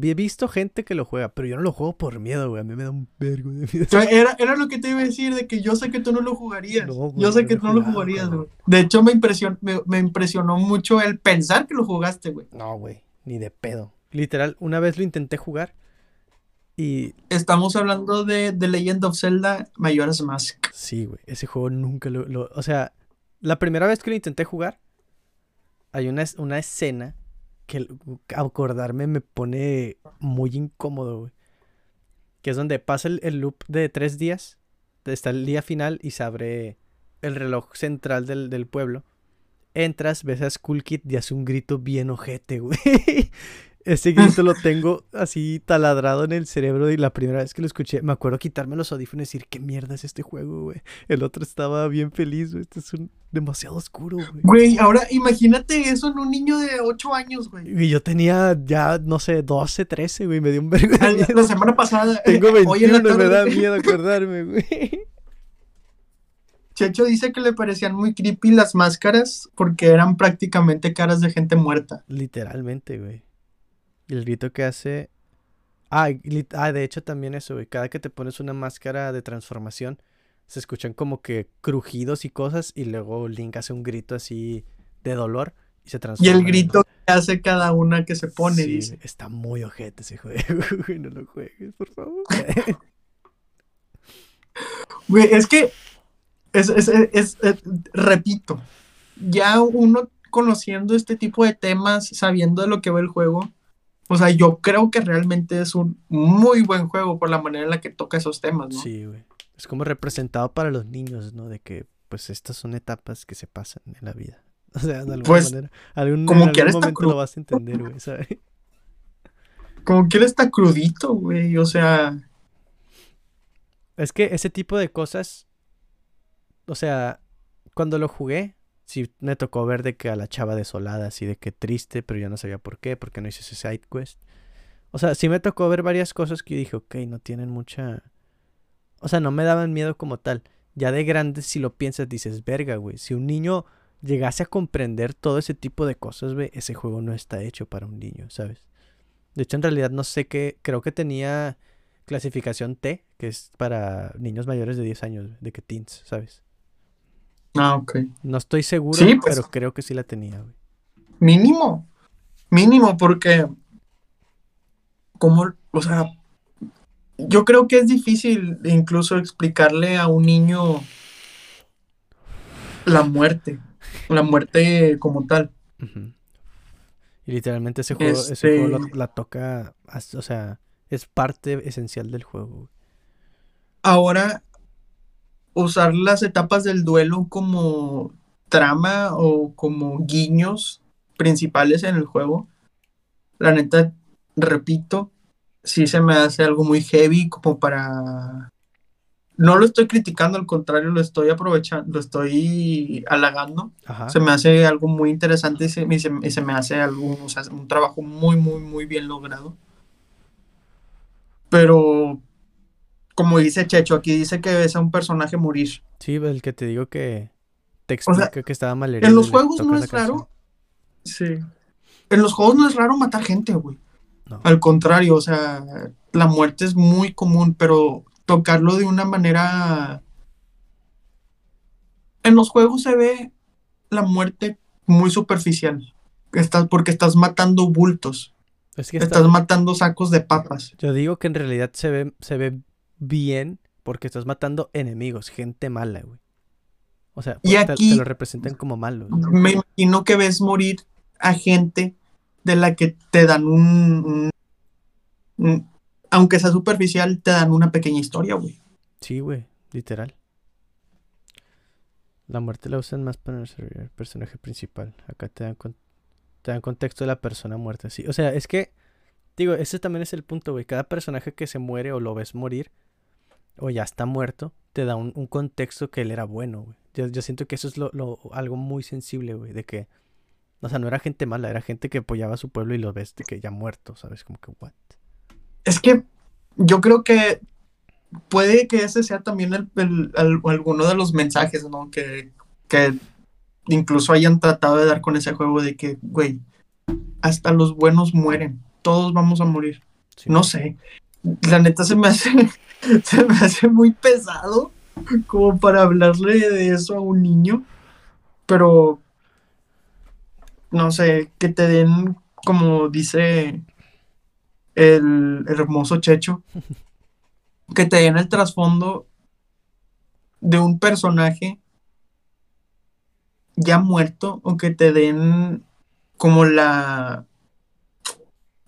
He visto gente que lo juega, pero yo no lo juego por miedo, güey. A mí me da un vergo de miedo. Era, era, lo que te iba a decir, de que yo sé que tú no lo jugarías. No, güey, yo sé que tú no lo jugarías, güey. De hecho, me, impresion, me, me, impresionó mucho el pensar que lo jugaste, güey. No, güey, ni de pedo. Literal, una vez lo intenté jugar y... Estamos hablando de The Legend of Zelda Majora's Mask. Sí, güey, ese juego nunca lo, lo... O sea, la primera vez que lo intenté jugar, hay una, una escena que acordarme me pone muy incómodo, güey. Que es donde pasa el, el, loop de tres días. Está el día final y se abre el reloj central del, del pueblo. Entras, ves a Skull Kid y hace un grito bien ojete, güey. Ese grito lo tengo así taladrado en el cerebro y la primera vez que lo escuché, me acuerdo quitarme los audífonos y decir, ¿qué mierda es este juego, güey? El otro estaba bien feliz, güey. Este es un demasiado oscuro, güey. Güey, ahora imagínate eso en un niño de 8 años, güey. Y yo tenía ya, no sé, 12, 13, güey. Me dio un de miedo. La semana pasada. Tengo 21 y me da miedo acordarme, güey. Checho dice que le parecían muy creepy las máscaras porque eran prácticamente caras de gente muerta. Literalmente, güey. Y el grito que hace. Ah, ah, de hecho también eso, güey. Cada que te pones una máscara de transformación, se escuchan como que crujidos y cosas y luego Link hace un grito así de dolor y se Y transforma. el en- grito que hace cada una que se pone, Sí, dice. está muy ojete ese juego, güey, no lo juegues, por favor. Güey, es que, es, es- es- es- es- repito, ya uno conociendo este tipo de temas, sabiendo de lo que va el juego, o sea, yo creo que realmente es un muy buen juego por la manera en la que toca esos temas, ¿no? Sí, güey. Es como representado para los niños, ¿no? De que, pues, estas son etapas que se pasan en la vida. O sea, de alguna Pues, manera. Algún, como en algún momento crudo. lo vas a entender, güey, ¿sabes? Como que él está crudito, güey, o sea, Es que ese tipo de cosas, o sea, cuando lo jugué, sí me tocó ver de que a la chava desolada, así de que triste, pero yo no sabía por qué, porque no hice ese side quest. O sea, sí me tocó ver varias cosas que yo dije, ok, no tienen mucha... O sea, no me daban miedo como tal. Ya de grande, si lo piensas, dices, verga, güey. Si un niño llegase a comprender todo ese tipo de cosas, güey, ese juego no está hecho para un niño, ¿sabes? De hecho, en realidad no sé qué, creo que tenía clasificación T, que es para niños mayores de 10 años, de que teens, ¿sabes? Ah, ok. No estoy seguro, Sí, pues. pero creo que sí la tenía, güey. Mínimo, mínimo, porque, como, o sea, yo creo que es difícil incluso explicarle a un niño la muerte, la muerte como tal. Y literalmente ese juego, ese juego lo- Este- la toca, o sea, es parte esencial del juego. Ahora, usar las etapas del duelo como trama o como guiños principales en el juego, la neta, repito, sí se me hace algo muy heavy como para... No lo estoy criticando, al contrario, lo estoy aprovechando, lo estoy halagando. Ajá. Se me hace algo muy interesante y se, y se- y se me hace algo, o sea, un trabajo muy, muy, muy bien logrado. Pero, como dice Checho, aquí dice que ves a un personaje morir. Sí, el que te digo que te O sea, explica que estaba mal En los juegos no es raro. Sí. En los juegos no es raro matar gente, güey. No. Al contrario, o sea, la muerte es muy común, pero tocarlo de una manera... En los juegos se ve la muerte muy superficial. Estás, porque estás matando bultos. Es que está- Estás matando sacos de papas. Yo digo que en realidad se ve, se ve bien porque estás matando enemigos, gente mala, güey. O sea, Y te- lo representan como malos. güey. Me imagino que ves morir a gente de la que te dan un, un- un- aunque sea superficial, te dan una pequeña historia, güey. Sí, güey, literal. La muerte la usan más para el personaje principal. Acá te dan, con- te dan contexto de la persona muerta, sí. O sea, es que, digo, ese también es el punto, güey. Cada personaje que se muere o lo ves morir o ya está muerto, te da un, un contexto que él era bueno, güey. Yo, yo siento que eso es lo, lo- algo muy sensible, güey, de que, o sea, no era gente mala, era gente que apoyaba a su pueblo y lo ves de que ya muerto, ¿sabes? Como que, what? Es que yo creo que puede que ese sea también el- el- al- alguno de los mensajes, ¿no? Que, que incluso hayan tratado de dar con ese juego de que, güey, hasta los buenos mueren, todos vamos a morir. Sí. No sé, la neta se me hace, se me hace muy pesado como para hablarle de eso a un niño, pero no sé, que te den, como dice el hermoso Checho, que te den el trasfondo de un personaje ya muerto o que te den como la...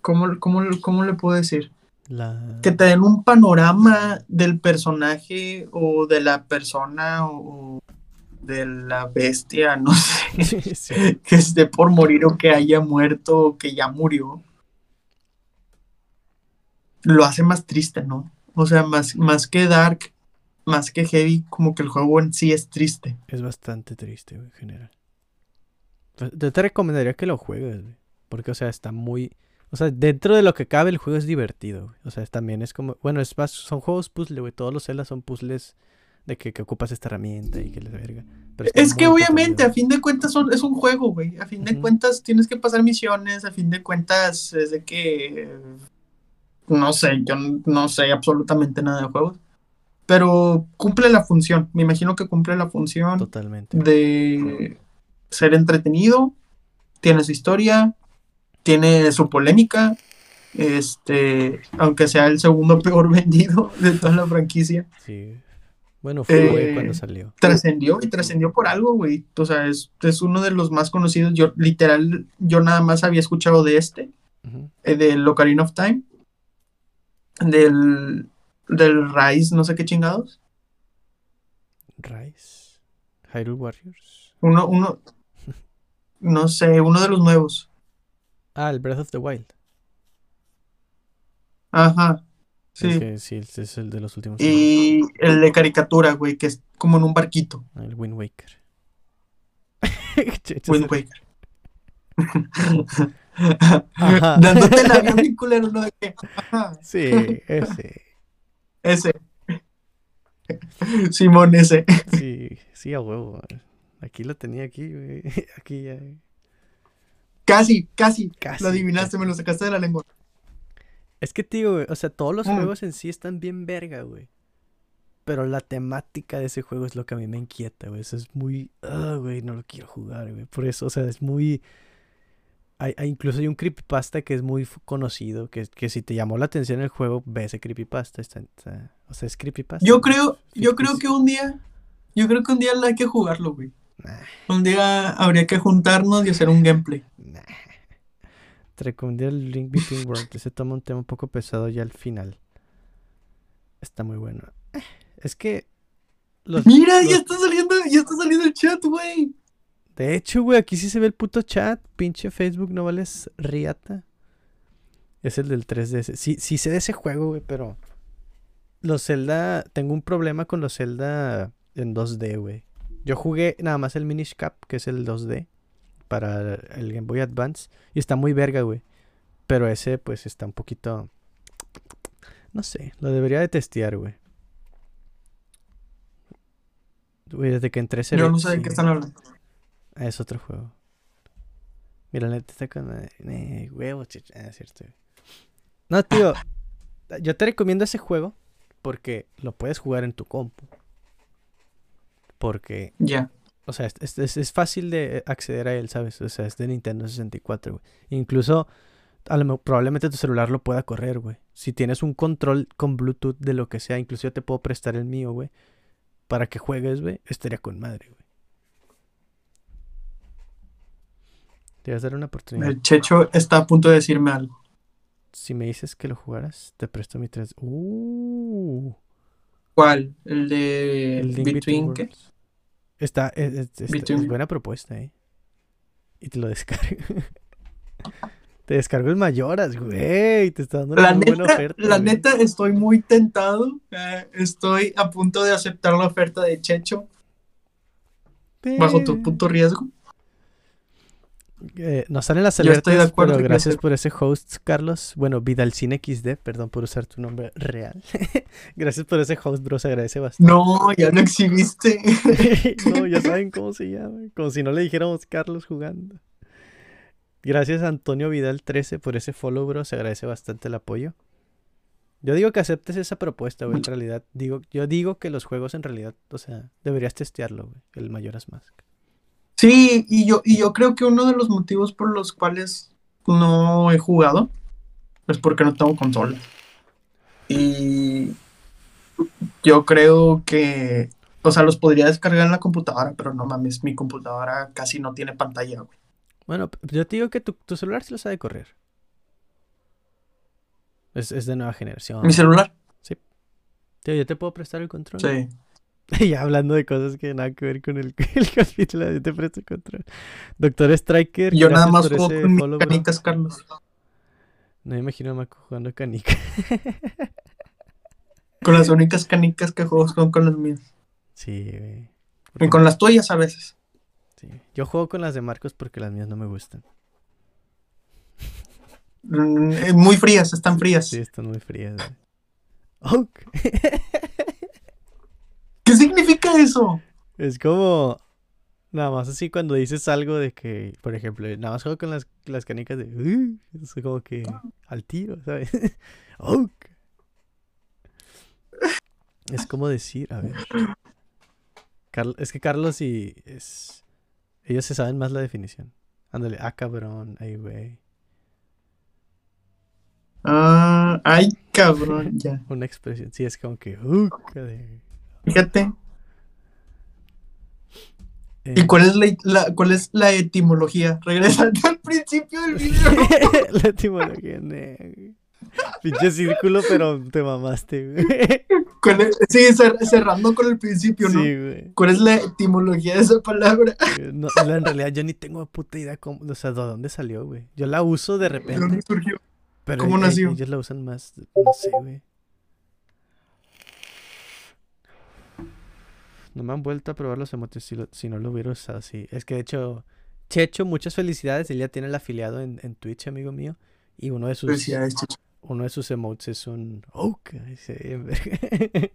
¿Cómo, cómo, cómo le puedo decir? La... que te den un panorama del personaje o de la persona o de la bestia, no sé, Sí, sí. que esté por morir o que haya muerto o que ya murió, lo hace más triste, ¿no? O sea, más, más que dark, más que heavy, como que el juego en sí es triste. Es bastante triste, en general. Yo te recomendaría que lo juegues, güey. Porque, o sea, está muy... O sea, dentro de lo que cabe, el juego es divertido, güey. O sea, también es como... Bueno, es más... Son juegos puzzle, güey. Todos los Zelda son puzzles de que, que ocupas esta herramienta y que les verga. Pero Es que obviamente, a fin de cuentas, son, es un juego, güey. A fin de cuentas, tienes que pasar misiones. A fin de cuentas, es de que. No sé, yo no sé absolutamente nada de juegos. pero cumple la función. Me imagino que cumple la función Totalmente. de ser entretenido, tiene su historia, tiene su polémica, este, aunque sea el segundo peor vendido de toda la franquicia. Sí. Bueno, fue Eh, cuando salió. Trascendió y trascendió por algo, güey. O sea, es, es uno de los más conocidos. Yo, literal, yo nada más había escuchado de este, Ujú. eh, del Ocarina of Time, del, del Rise, no sé qué chingados. Rise. Hyrule Warriors. Uno, uno, no sé, uno de los nuevos. Ah, el Breath of the Wild. Ajá. Sí. Es que sí, ese es el de los últimos. Y el de caricatura, güey, que es como en un barquito. Ah, El Wind Waker. Wind Waker. Ajá. Dándote el avión culero, ¿no? De que, ajá, Sí, ese. ese. Simón, ese. Sí, sí, a huevo. Aquí lo tenía aquí, güey. Aquí ya. Casi, casi. Casi, Lo adivinaste, me lo sacaste de la lengua. Es que, tío, güey, o sea, todos los Mm. juegos en sí están bien verga, güey. Pero la temática de ese juego es lo que a mí me inquieta, güey. Eso es muy... Ah, güey, no lo quiero jugar, güey. Por eso, o sea, es muy... Hay, hay- incluso hay un creepypasta que es muy conocido, que, que si te llamó la atención el juego, ve ese creepypasta. Está, está- o sea, es creepypasta. Yo creo, yo creo que un día, yo creo que un día hay que jugarlo, güey. Nah, Un día habría que juntarnos y hacer un gameplay. nah. Recomendé el Link Between Worlds. Ese toma un tema un poco pesado ya al final. Está muy bueno. Es que... Los, Mira, los- ya está saliendo, ya está saliendo el chat, güey. De hecho, güey, aquí sí se ve el puto chat. Pinche Facebook, no vales riata. Es el del 3DS. Sí, sí sé de ese juego, güey, pero. Los Zelda. Tengo un problema con los Zelda en 2D, güey. Yo jugué nada más el Minish Cap, que es el 2D. Para el Game Boy Advance. Y está muy verga, güey. Pero ese, pues, está un poquito. No sé, lo debería de testear, güey. Güey, desde que entré se Yo no sé de qué están hablando. Ah, es otro juego. Mira, la neta está con eh, huevo, chicha. Ah, es cierto. güey. No, tío. Yo te recomiendo ese juego porque lo puedes jugar en tu compu. Porque, Ya. o sea, es, es- es- fácil de acceder a él, ¿sabes? O sea, es de Nintendo 64, güey. Incluso, a lo probablemente tu celular lo pueda correr, güey. Si tienes un control con Bluetooth de lo que sea, incluso yo te puedo prestar el mío, güey. Para que juegues, güey. Estaría con madre, güey. Te vas a dar una oportunidad. El Checho está a punto de decirme algo. Si me dices que lo jugaras, te presto mi 3. Uh, ¿Cuál? El de el Between. Está, es, es- es- es Between- buena propuesta, eh. Y te lo descargo. te descargo el Mayoras, güey. Te está dando una La muy buena oferta. la güey. neta, estoy muy tentado. eh, estoy a punto de aceptar la oferta de Checho bajo tu puto riesgo. Eh, nos salen las Yo estoy de alertas, acuerdo pero gracias por ese host, Carlos. Bueno, Vidalcine XD, perdón por usar tu nombre real. gracias por ese host, bro, se agradece bastante. No, ya lo exhibiste. no, ya saben cómo se llama. Como si no le dijéramos Carlos jugando. Gracias a Antonio Vidal 13 por ese follow, bro. Se agradece bastante el apoyo. Yo digo que aceptes esa propuesta, güey. En realidad, digo, yo digo que los juegos en realidad, o sea, deberías testearlo, güey. El Mayoras Mask. Sí, y yo, y yo creo que uno de los motivos por los cuales no he jugado es porque no tengo consola. Y yo creo que, o sea, los podría descargar en la computadora, pero no mames, mi computadora casi no tiene pantalla, güey. Bueno, yo te digo que tu, tu celular se lo sabe correr. Es, es de nueva generación. Mi celular, Tío, yo te puedo prestar el control. sí. ya hablando de cosas que nada que ver con el, el capítulo, te presto control. Doctor Striker, Yo nada más juego con follow, bro. canicas, Carlos. No me imagino a Maco jugando canica. Con las únicas canicas que juego son con las mías. Sí, güey. Y con las tuyas a veces. sí. Yo juego con las de Marcos porque las mías no me gustan. Mm, eh, Muy frías, están frías. Sí, están muy frías. güey. Oh, ¿Qué significa eso? es como. Nada más así cuando dices algo de que, por ejemplo, nada más juego con las, las canicas de. "Uh", es como que al tiro, ¿sabes? Oh. Es como decir, a ver. Carl- es que Carlos y es ellos se saben más la definición. Ándale, ah, cabrón, ay, güey. Ah, ay, cabrón, ya. Una expresión, sí, es como que, uh, Fíjate. Eh, ¿Y cuál es la, la- cuál es la etimología? Regresando al principio del video. la etimología. Pinche círculo, pero te mamaste, güey. ¿Cuál es- sí, cer- cerrando con el principio, ¿no? Sí, güey. ¿Cuál es la etimología de esa palabra? Eh, No, en realidad yo ni tengo puta idea cómo, o sea, de dónde salió, güey. Yo la uso de ¿De repente, dónde surgió? pero cómo e- nació? ellos la usan más, no sé, güey. No me han vuelto a probar los emotes si, lo- si no lo hubiera usado así. Es que de hecho, Checho, muchas felicidades. Él ya tiene el afiliado en, en Twitch, amigo mío. Y uno de sus, Felicidades, Chicho. uno de sus emotes es un verga.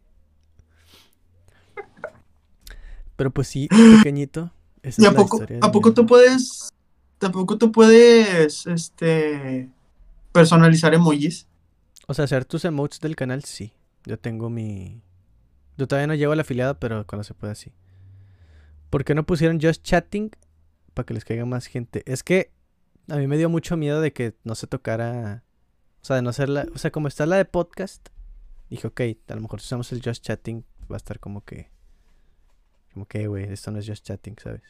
Pero pues sí, pequeñito. Esa ¿Y es a poco, a poco tú puedes, tampoco tú puedes, este, personalizar emojis? O sea, hacer tus emotes del canal, sí. Yo tengo mi. Yo todavía no llego al afiliado, pero cuando se pueda, sí. ¿Por qué no pusieron just chatting? Para que les caiga más gente. Es que a mí me dio mucho miedo de que no se tocara. O sea, de no ser la. O sea, como está la de podcast, dije, ok, a lo mejor si usamos el just chatting, va a estar como que. Como que, güey, esto no es just chatting, ¿sabes?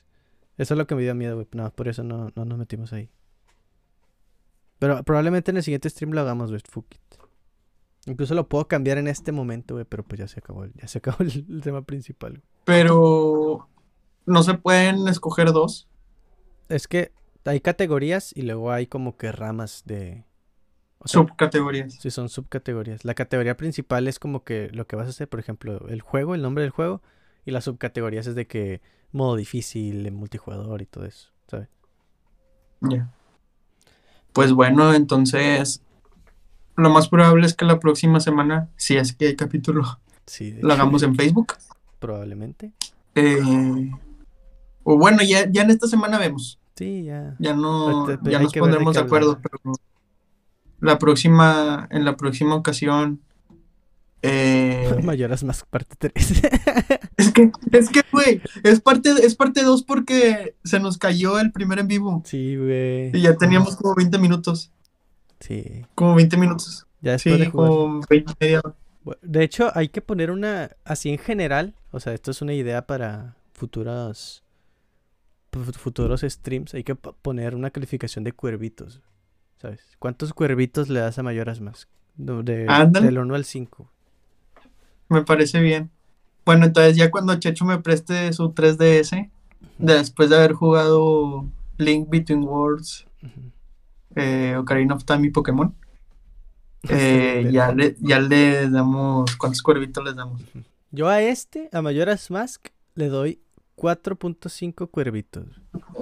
Eso es lo que me dio miedo, güey. No, por eso no, no nos metimos ahí. Pero probablemente en el siguiente stream lo hagamos, güey. Fuck it. Incluso lo puedo cambiar en este momento, güey, pero pues ya se acabó, ya se acabó el, el tema principal. Pero no se pueden escoger dos. Es que hay categorías y luego hay como que ramas de... O sea, subcategorías. sí, son subcategorías. La categoría principal es como que lo que vas a hacer, por ejemplo, el juego, el nombre del juego, y las subcategorías es de que modo difícil, multijugador y todo eso, ¿sabes? Ya. Pues bueno, entonces lo más probable es que la próxima semana, si es que hay capítulo, Sí, lo hagamos en Facebook. probablemente. Eh, o bueno, ya, ya en esta semana vemos. Sí, ya. Ya no, Ahorita, ya nos de pondremos de acuerdo, pero la próxima, en la próxima ocasión. eh, Mayoras más parte 3. es que, es que, güey, es parte, es parte 2 porque se nos cayó el primer en vivo. sí, güey. Y ya teníamos como 20 minutos. Sí. Como 20 minutos. Ya después de Sí, jugar. como 20 y media De hecho, hay que poner una, así en general, o sea, esto es una idea para futuros, fu- futuros streams, hay que po- poner una calificación de cuervitos, ¿sabes? ¿Cuántos cuervitos le das a Mayoras más? De, Ándale. del 1 al 5. Me parece bien. Bueno, entonces ya cuando Checho me preste su 3DS, después de haber jugado Link Between Worlds, eh, Ocarina of Time y Pokémon, eh, ya, le, ya le damos, ¿cuántos cuervitos les damos? Yo a este, a Mayoras Mask, le doy 4.5 cuervitos. Bueno,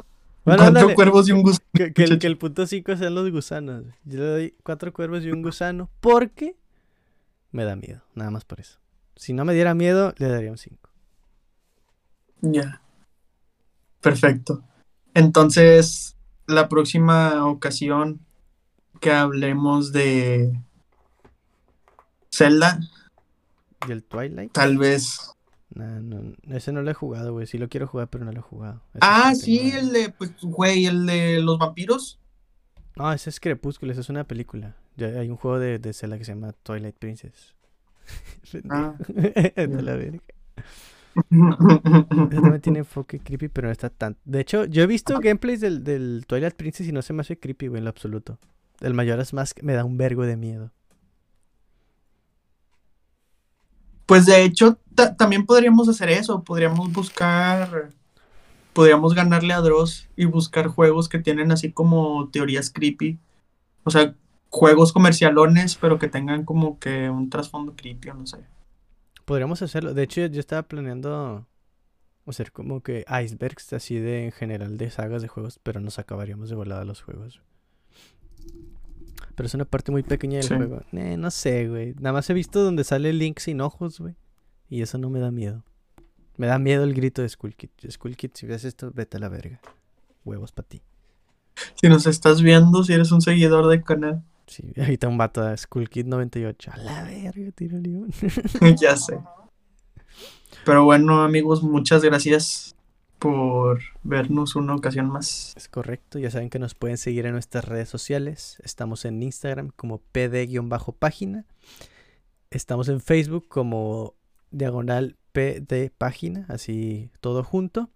¿Cuántos ándale, cuervos y un gusto? que, que el, que el punto 5 sean los gusanos. Yo le doy 4 cuervos y un gusano porque me da miedo, nada más por eso. Si no me diera miedo, le daría un 5. Ya. Perfecto. Entonces, la próxima ocasión que hablemos de Zelda, ¿Y el Twilight? tal vez. Nah, no, ese no lo he jugado, güey. Sí lo quiero jugar, pero no lo he jugado. Ese Ah, sí tengo- el de, pues, güey, el de los vampiros. No, ese es Crepúsculo, esa es una película. Ya hay un juego de, de Zelda que se llama Twilight Princess. Ah. De la verga. Ese también tiene enfoque creepy, pero no está tan. De hecho, yo he visto gameplays del, del Twilight Princess y no se me hace creepy, güey, en lo absoluto. El Majora's Mask me da un vergo de miedo. Pues de hecho, ta- también podríamos hacer eso. Podríamos buscar. Podríamos ganarle a Dross y buscar juegos que tienen así como teorías creepy. O sea, juegos comercialones, pero que tengan como que un trasfondo creepy o no sé. Podríamos hacerlo. De hecho, yo estaba planeando hacer como que icebergs así de en general de sagas de juegos, pero nos acabaríamos de volada los juegos. Pero es una parte muy pequeña del Sí. juego. Eh, no sé, güey. Nada más he visto donde sale Link sin ojos, güey. Y eso no me da miedo. Me da miedo el grito de Skull Kid. Skull Kid, si ves esto, vete a la verga. Huevos para ti. Si nos estás viendo, si eres un seguidor del canal, Sí, ahorita un vato a Skull Kid 98. A la verga, tiro león. ya sé. Pero bueno, amigos, muchas gracias por vernos una ocasión más. Es correcto, ya saben que nos pueden seguir en nuestras redes sociales. Estamos en Instagram como pd-página. Estamos en Facebook como diagonal pd página, así todo junto.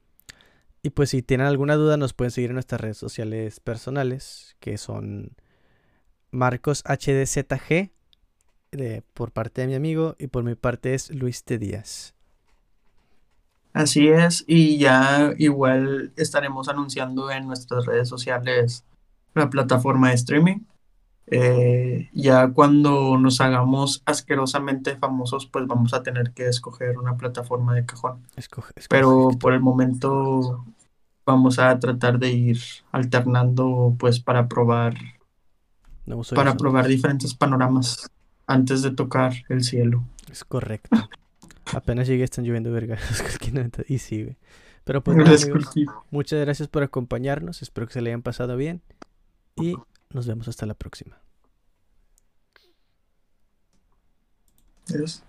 Y pues si tienen alguna duda nos pueden seguir en nuestras redes sociales personales, que son Marcos HDZG de, por parte de mi amigo y por mi parte es Luis T. Díaz. Así es, y ya igual estaremos anunciando en nuestras redes sociales la plataforma de streaming. Eh, ya cuando nos hagamos asquerosamente famosos, pues vamos a tener que escoger una plataforma de cajón. Pero por el momento vamos a tratar de ir alternando, pues para probar, para probar diferentes panoramas antes de tocar el cielo. Es correcto. Apenas llegué, están lloviendo vergas y sigue. Pero pues muchas gracias por acompañarnos. Espero que se le hayan pasado bien. Y nos vemos hasta la próxima. Yes.